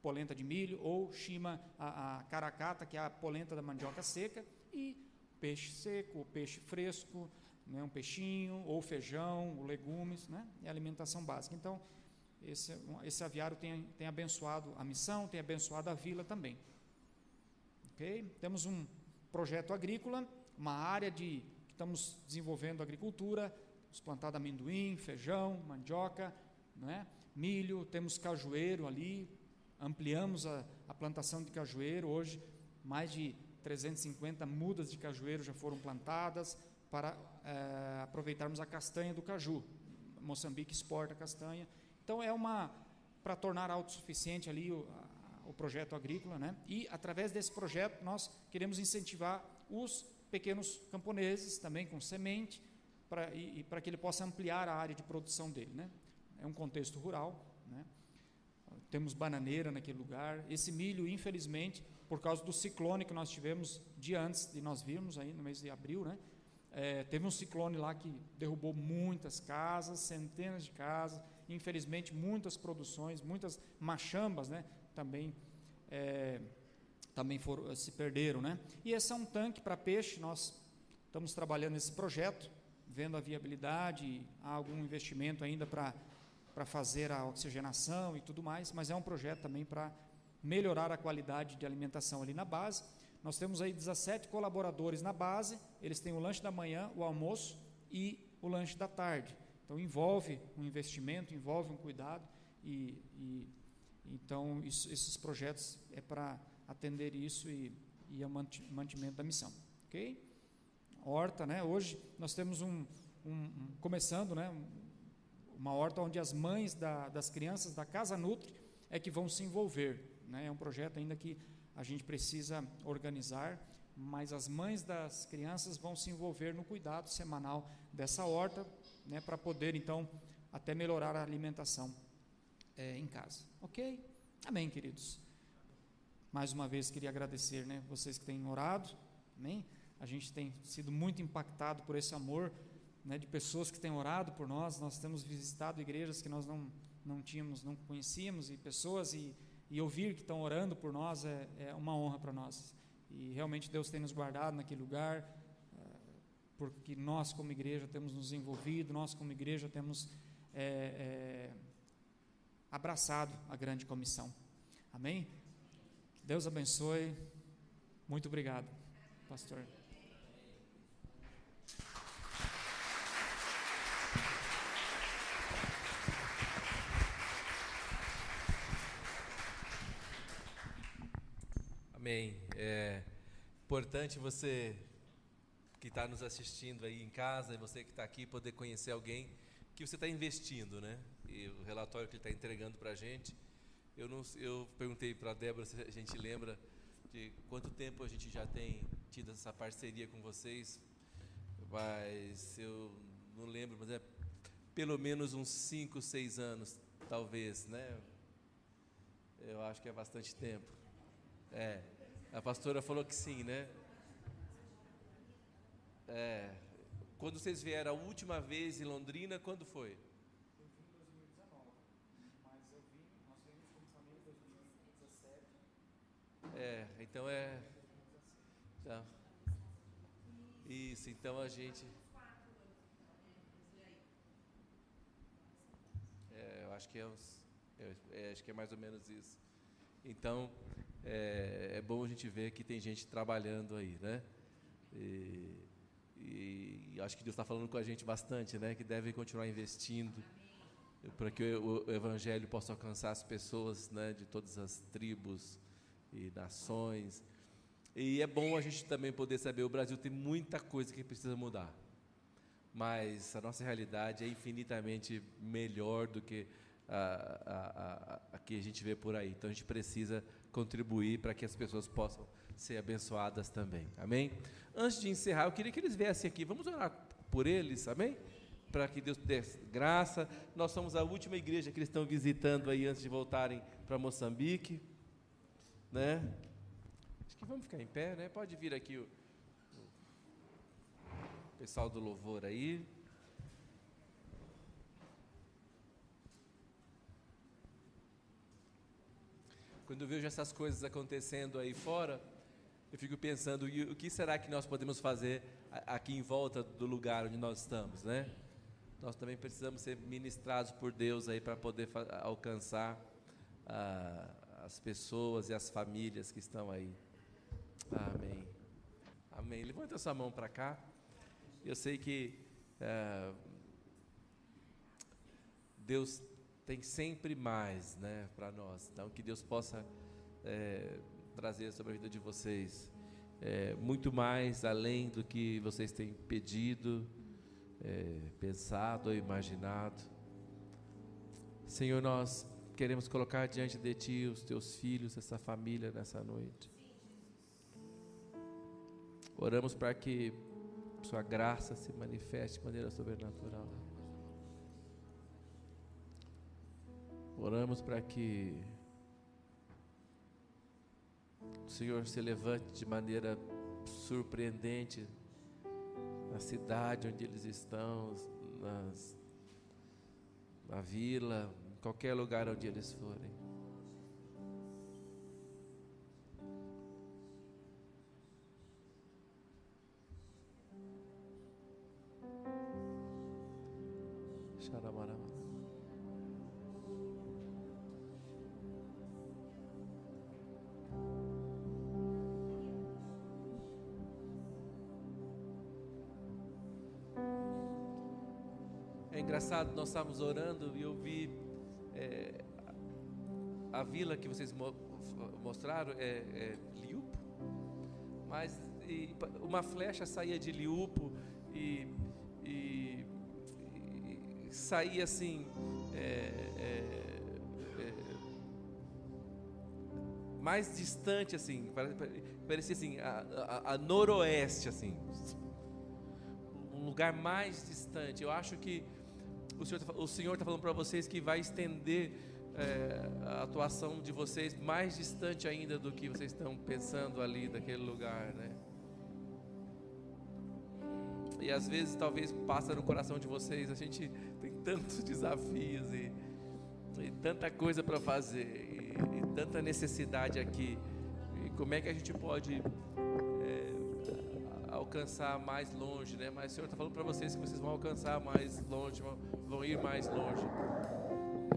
polenta de milho, ou chima, a, a caracata, que é a polenta da mandioca seca, e peixe seco, peixe fresco, né, um peixinho, ou feijão, ou legumes, né? É alimentação básica. Então, esse, esse aviário tem, tem abençoado a missão, tem abençoado a vila também. Ok? Temos um projeto agrícola, uma área de estamos desenvolvendo agricultura, plantado amendoim, feijão, mandioca, né? milho, temos cajueiro ali, ampliamos a, a plantação de cajueiro, hoje mais de 350 mudas de cajueiro já foram plantadas para é, aproveitarmos a castanha do caju. Moçambique exporta castanha. Então é uma para tornar autossuficiente ali o, o projeto agrícola, né? E através desse projeto nós queremos incentivar os pequenos camponeses, também com semente, e, e para que ele possa ampliar a área de produção dele. Né? É um contexto rural. Né? Temos bananeira naquele lugar. Esse milho, infelizmente, por causa do ciclone que nós tivemos dia antes de nós virmos, aí no mês de abril, né? É, teve um ciclone lá que derrubou muitas casas, centenas de casas, infelizmente muitas produções, muitas machambas, né? Também é, também foram, se perderam. Né? E esse é um tanque para peixe, nós estamos trabalhando nesse projeto, vendo a viabilidade, há algum investimento ainda para fazer a oxigenação e tudo mais, mas é um projeto também para melhorar a qualidade de alimentação ali na base. Nós temos aí 17 colaboradores na base, eles têm o lanche da manhã, o almoço e o lanche da tarde. Então envolve um investimento, envolve um cuidado e, e então isso, esses projetos é para atender isso e, e o mantimento da missão, ok? Horta, né? Hoje nós temos um, um, começando, né? Uma horta onde as mães da, das crianças da Casa Nutri é que vão se envolver, né? É um projeto ainda que a gente precisa organizar, mas as mães das crianças vão se envolver no cuidado semanal dessa horta, né? Para poder então até melhorar a alimentação é, em casa, ok? Amém, queridos. Mais uma vez queria agradecer, né, vocês que têm orado, amém? A gente tem sido muito impactado por esse amor, né, de pessoas que têm orado por nós. Nós temos visitado igrejas que nós não não tínhamos, não conhecíamos e pessoas e, e ouvir que estão orando por nós é, é uma honra para nós. E realmente Deus tem nos guardado naquele lugar, é, porque nós como igreja temos nos envolvido, nós como igreja temos é, é, abraçado a grande comissão. Amém? Deus abençoe. Muito obrigado, pastor. Amém. É importante você que está nos assistindo aí em casa e você que está aqui poder conhecer alguém que você está investindo, né? E o relatório que ele está entregando para a gente eu, não, eu perguntei para a Débora se a gente lembra de quanto tempo a gente já tem tido essa parceria com vocês, mas eu não lembro, mas é pelo menos uns 5, 6 anos, talvez, né? Eu acho que é bastante tempo. É, a pastora falou que sim, né? É, quando vocês vieram a última vez em Londrina, quando foi? É, então é. Tá. Isso, então a gente. É, eu acho que é, uns, é, é, acho que é mais ou menos isso. Então é, é, bom a gente ver que tem gente trabalhando aí, né? E, e, e acho que Deus está falando com a gente bastante, né? Que deve continuar investindo para que o, o evangelho possa alcançar as pessoas, né? De todas as tribos e nações. E é bom a gente também poder saber, o Brasil tem muita coisa que precisa mudar. Mas a nossa realidade é infinitamente melhor do que a, a, a, a que a gente vê por aí. Então a gente precisa contribuir para que as pessoas possam ser abençoadas também. Amém? Antes de encerrar, eu queria que eles viessem aqui. Vamos orar por eles, amém? Para que Deus dê graça. Nós somos a última igreja que eles estão visitando aí antes de voltarem para Moçambique, né? Acho que vamos ficar em pé, né? Pode vir aqui o, o pessoal do louvor aí. Quando eu vejo essas coisas acontecendo aí fora, eu fico pensando, o que será que nós podemos fazer aqui em volta do lugar onde nós estamos, né? Nós também precisamos ser ministrados por Deus aí para poder alcançar ah, as pessoas e as famílias que estão aí. Amém. Amém. Levanta sua mão para cá. Eu sei que ah, Deus tem sempre mais né, para nós. Então, que Deus possa é, trazer sobre a vida de vocês é, muito mais além do que vocês têm pedido, é, pensado ou imaginado. Senhor, nós queremos colocar diante de Ti os Teus filhos, essa família nessa noite. Oramos para que Sua graça se manifeste de maneira sobrenatural. Oramos para que o Senhor se levante de maneira surpreendente na cidade onde eles estão, nas, na vila, em qualquer lugar onde eles forem. Engraçado, nós estávamos orando e eu vi é, a, vila que vocês mo mostraram é, é Liupo, mas e, uma flecha saía de Liupo e, e, e saía assim. É, é, é, mais distante assim, parecia assim, a, a, a noroeste assim, um lugar mais distante. Eu acho que o Senhor está falando para vocês que vai estender é, a atuação de vocês mais distante ainda do que vocês estão pensando ali daquele lugar, né? E às vezes talvez passa no coração de vocês, a gente [LAUGHS] tem tantos desafios e, e tanta coisa para fazer e, e, tanta necessidade aqui. E como é que a gente pode alcançar mais longe, né? Mas o Senhor está falando para vocês que vocês vão alcançar mais longe, vão, ir mais longe.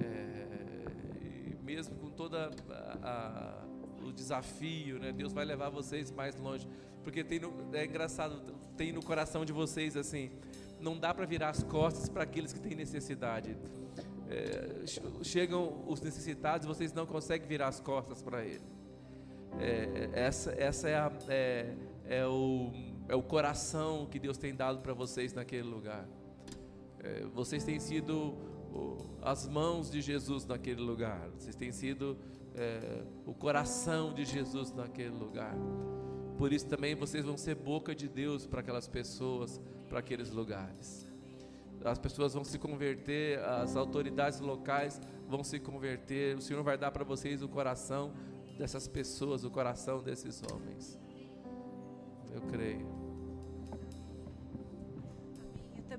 É, mesmo com toda a, a, o desafio, né? Deus vai levar vocês mais longe, porque tem no, é engraçado, tem no coração de vocês assim, não dá para virar as costas para aqueles que têm necessidade. É, chegam os necessitados, vocês não conseguem virar as costas para ele. É, essa, essa é, a, é, é o é o coração que Deus tem dado para vocês naquele lugar. É, vocês têm sido as mãos de Jesus naquele lugar. Vocês têm sido é, o coração de Jesus naquele lugar. Por isso também vocês vão ser boca de Deus para aquelas pessoas, para aqueles lugares. As pessoas vão se converter, as autoridades locais vão se converter. O Senhor vai dar para vocês o coração dessas pessoas, o coração desses homens. Eu creio.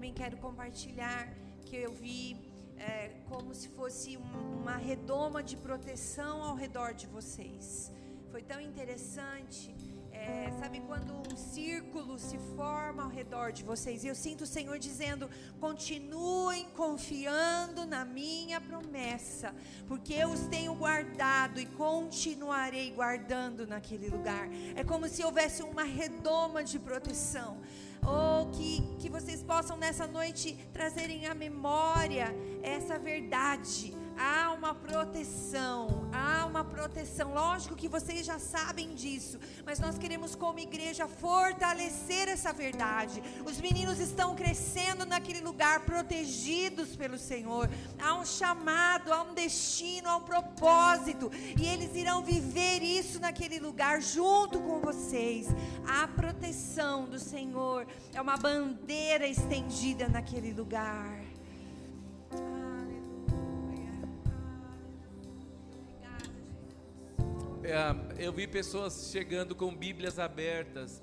Também quero compartilhar que eu vi é, como se fosse um, uma redoma de proteção ao redor de vocês. Foi tão interessante. É, sabe quando um círculo se forma ao redor de vocês? E eu sinto o Senhor dizendo: continuem confiando na minha promessa, porque eu os tenho guardado e continuarei guardando naquele lugar. É como se houvesse uma redoma de proteção. Oh, que, que vocês possam nessa noite trazerem à memória essa verdade, há uma proteção, há uma proteção. Lógico que vocês já sabem disso, mas nós queremos, como igreja, fortalecer essa verdade. Os meninos estão crescendo naquele lugar, protegidos pelo Senhor. Há um chamado, há um destino, há um propósito, e eles irão viver isso naquele lugar junto com vocês. A proteção do Senhor é uma bandeira estendida naquele lugar. É, eu vi pessoas chegando com Bíblias abertas.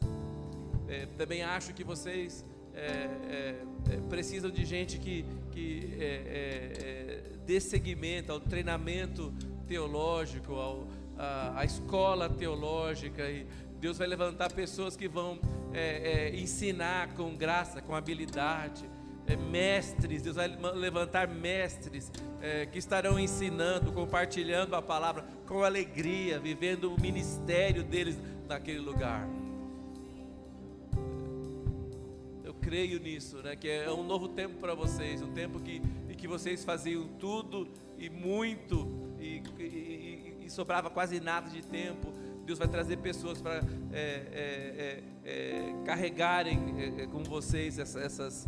É, também acho que vocês é, é, é precisam de gente que, que é, dê seguimento ao treinamento teológico, ao, a, a, escola teológica. E Deus vai levantar pessoas que vão ensinar com graça, com habilidade é, mestres, Deus vai levantar mestres é, que estarão ensinando, compartilhando a palavra com alegria, vivendo o ministério deles naquele lugar. Eu creio nisso, né? Que é um novo tempo para vocês, um tempo que, em que vocês faziam tudo e muito e, e, e sobrava quase nada de tempo. Deus vai trazer pessoas para é, é, é, é carregarem é, com vocês essas essas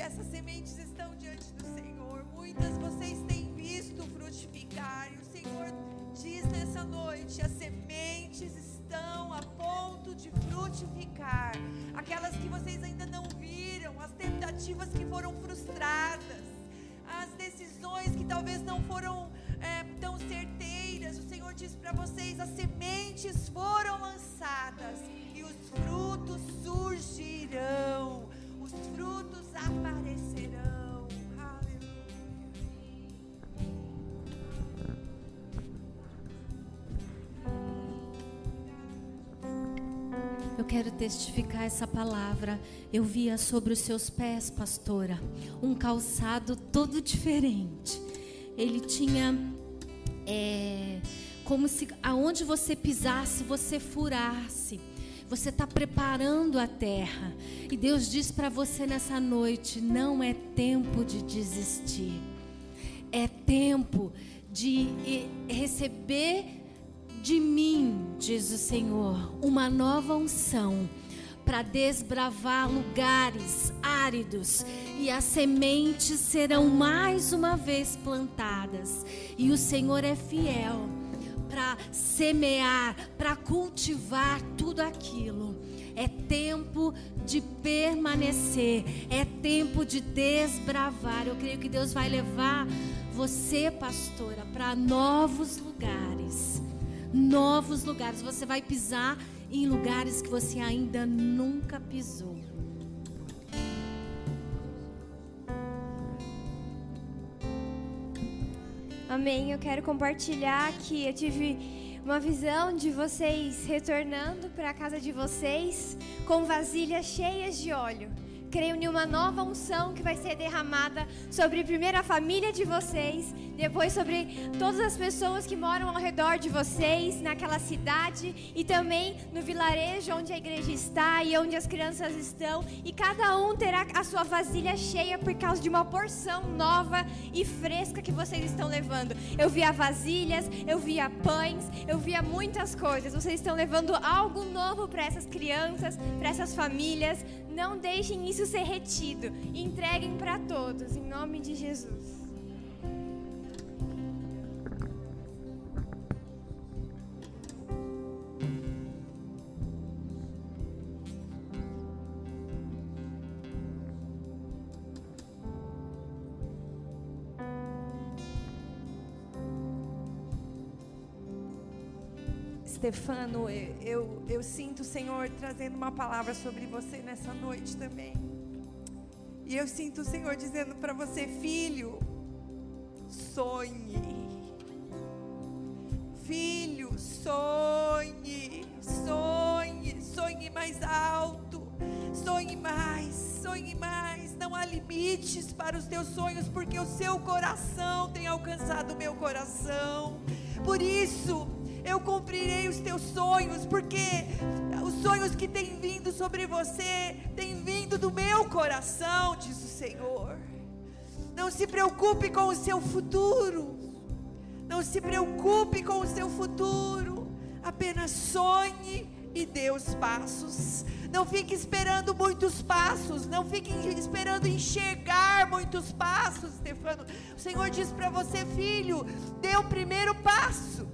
essas sementes estão diante do Senhor. Muitas vocês têm visto frutificar, e o Senhor diz nessa noite: as sementes estão a ponto de frutificar. Aquelas que vocês ainda não viram, as tentativas que foram frustradas, as decisões que talvez não foram é, tão certeiras. O Senhor diz para vocês: as sementes foram lançadas e os frutos surgirão. Os frutos quero testificar essa palavra. Eu via sobre os seus pés, pastora, um calçado todo diferente. Ele tinha é, como se aonde você pisasse, você furasse. Você está preparando a terra. E Deus diz para você nessa noite: não é tempo de desistir. É tempo de receber de mim, diz o Senhor, uma nova unção para desbravar lugares áridos e as sementes serão mais uma vez plantadas. E o Senhor é fiel para semear, para cultivar tudo aquilo. É tempo de permanecer, é tempo de desbravar. Eu creio que Deus vai levar você, pastora, para novos lugares novos lugares. Você vai pisar em lugares que você ainda nunca pisou. Amém. Eu quero compartilhar que eu tive uma visão de vocês retornando para a casa de vocês com vasilhas cheias de óleo. Creio em uma nova unção que vai ser derramada sobre primeiro a família de vocês, depois sobre todas as pessoas que moram ao redor de vocês, naquela cidade e também no vilarejo onde a igreja está e onde as crianças estão. E cada um terá a sua vasilha cheia por causa de uma porção nova e fresca que vocês estão levando. Eu via vasilhas, eu via pães, eu via muitas coisas. Vocês estão levando algo novo para essas crianças, para essas famílias. Não deixem isso ser retido. Entreguem para todos, em nome de Jesus. Stefano, eu, eu sinto o Senhor trazendo uma palavra sobre você nessa noite também. E eu sinto o Senhor dizendo para você, filho, sonhe. Filho, sonhe, sonhe, sonhe mais alto, sonhe mais, sonhe mais. Não há limites para os teus sonhos, porque o seu coração tem alcançado o meu coração. Por isso, eu cumprirei os teus sonhos, porque os sonhos que têm vindo sobre você têm vindo do meu coração, diz o Senhor. Não se preocupe com o seu futuro. Não se preocupe com o seu futuro. Apenas sonhe e dê os passos. Não fique esperando muitos passos. Não fique esperando enxergar muitos passos, Stefano. O Senhor diz para você, filho, dê o primeiro passo.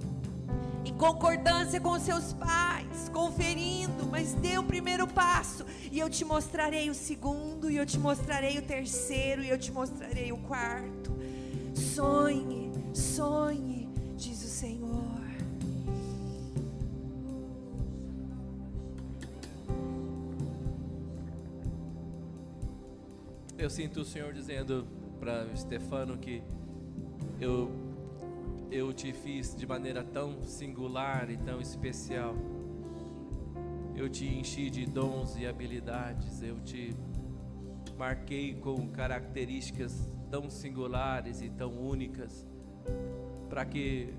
Em concordância com seus pais, conferindo, mas dê o primeiro passo, e eu te mostrarei o segundo, e eu te mostrarei o terceiro, e eu te mostrarei o quarto. Sonhe, sonhe, diz o Senhor. Eu sinto o Senhor dizendo para Stefano que eu eu te fiz de maneira tão singular e tão especial. Eu te enchi de dons e habilidades, eu te marquei com características tão singulares e tão únicas, para que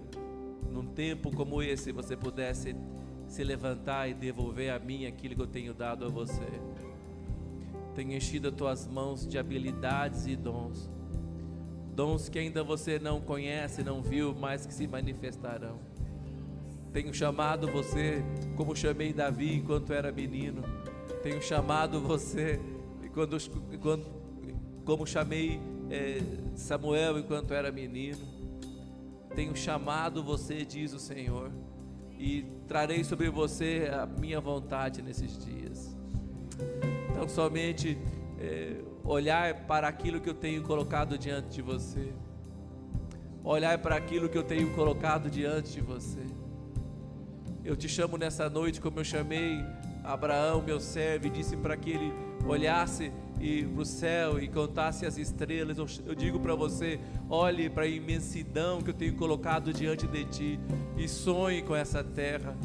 num tempo como esse você pudesse se levantar e devolver a mim aquilo que eu tenho dado a você. Tenho enchido as tuas mãos de habilidades e dons dons que ainda você não conhece, não viu, mas que se manifestarão. Tenho chamado você como chamei Davi enquanto era menino. Tenho chamado você quando, quando como chamei é, Samuel enquanto era menino. Tenho chamado você, diz o Senhor, e trarei sobre você a minha vontade nesses dias. Então, somente é, olhar para aquilo que eu tenho colocado diante de você. Olhar para aquilo que eu tenho colocado diante de você. Eu te chamo nessa noite como eu chamei Abraão, meu servo, e disse para que ele olhasse para o céu e contasse as estrelas. Eu, eu digo para você: olhe para a imensidão que eu tenho colocado diante de ti e sonhe com essa terra,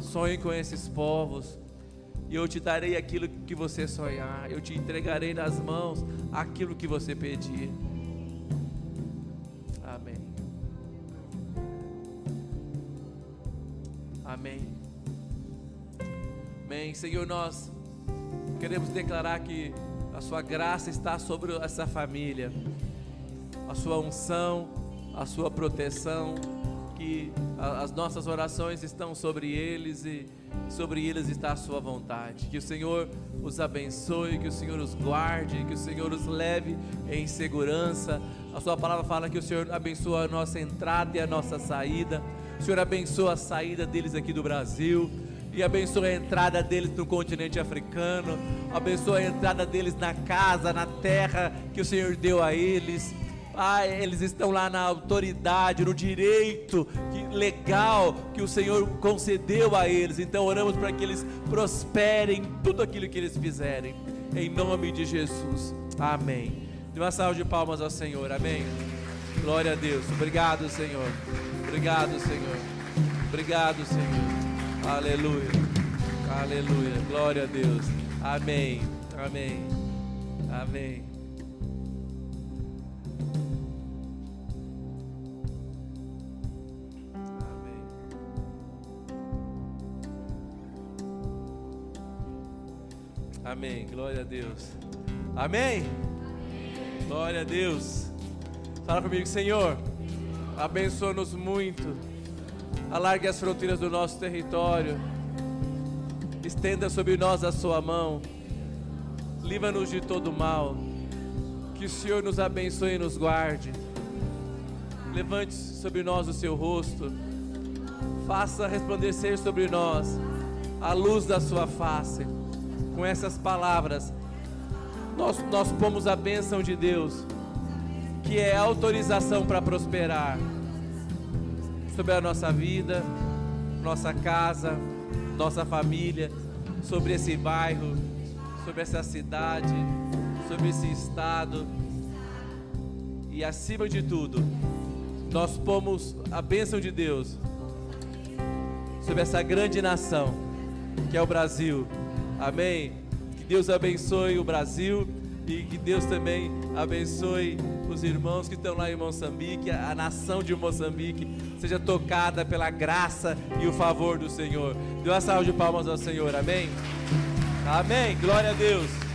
sonhe com esses povos, e eu te darei aquilo que você sonhar, eu te entregarei nas mãos aquilo que você pedir. Amém. Amém. Amém. Senhor, nós queremos declarar que a sua graça está sobre essa família, a sua unção, a sua proteção, que as nossas orações estão sobre eles e sobre eles está a sua vontade. Que o Senhor os abençoe, que o Senhor os guarde, que o Senhor os leve em segurança. A sua palavra fala que o Senhor abençoa a nossa entrada e a nossa saída. O Senhor abençoa a saída deles aqui do Brasil e abençoa a entrada deles no continente africano, abençoa a entrada deles na casa, na terra que o Senhor deu a eles. Ah, eles estão lá na autoridade, no direito legal que o Senhor concedeu a eles. Então oramos para que eles prosperem em tudo aquilo que eles fizerem. Em nome de Jesus. Amém. Dê uma salva de palmas ao Senhor. Amém. Glória a Deus. Obrigado, Senhor. Obrigado, Senhor. Obrigado, Senhor. Aleluia. Aleluia. Glória a Deus. Amém. Amém. Amém. Amém. Glória a Deus. Amém? Amém. Glória a Deus. Fala comigo, Senhor. Abençoa-nos muito. Alargue as fronteiras do nosso território. Estenda sobre nós a sua mão. Livra-nos de todo mal. Que o Senhor nos abençoe e nos guarde. Levante sobre nós o seu rosto. Faça resplandecer sobre nós a luz da sua face com essas palavras, nós, nós pomos a bênção de Deus, que é autorização para prosperar sobre a nossa vida, nossa casa, nossa família, sobre esse bairro, sobre essa cidade, sobre esse estado. E acima de tudo, nós pomos a bênção de Deus sobre essa grande nação que é o Brasil. Amém. Que Deus abençoe o Brasil e que Deus também abençoe os irmãos que estão lá em Moçambique, a nação de Moçambique seja tocada pela graça e o favor do Senhor. Dê uma salva de palmas ao Senhor, amém? Amém, glória a Deus.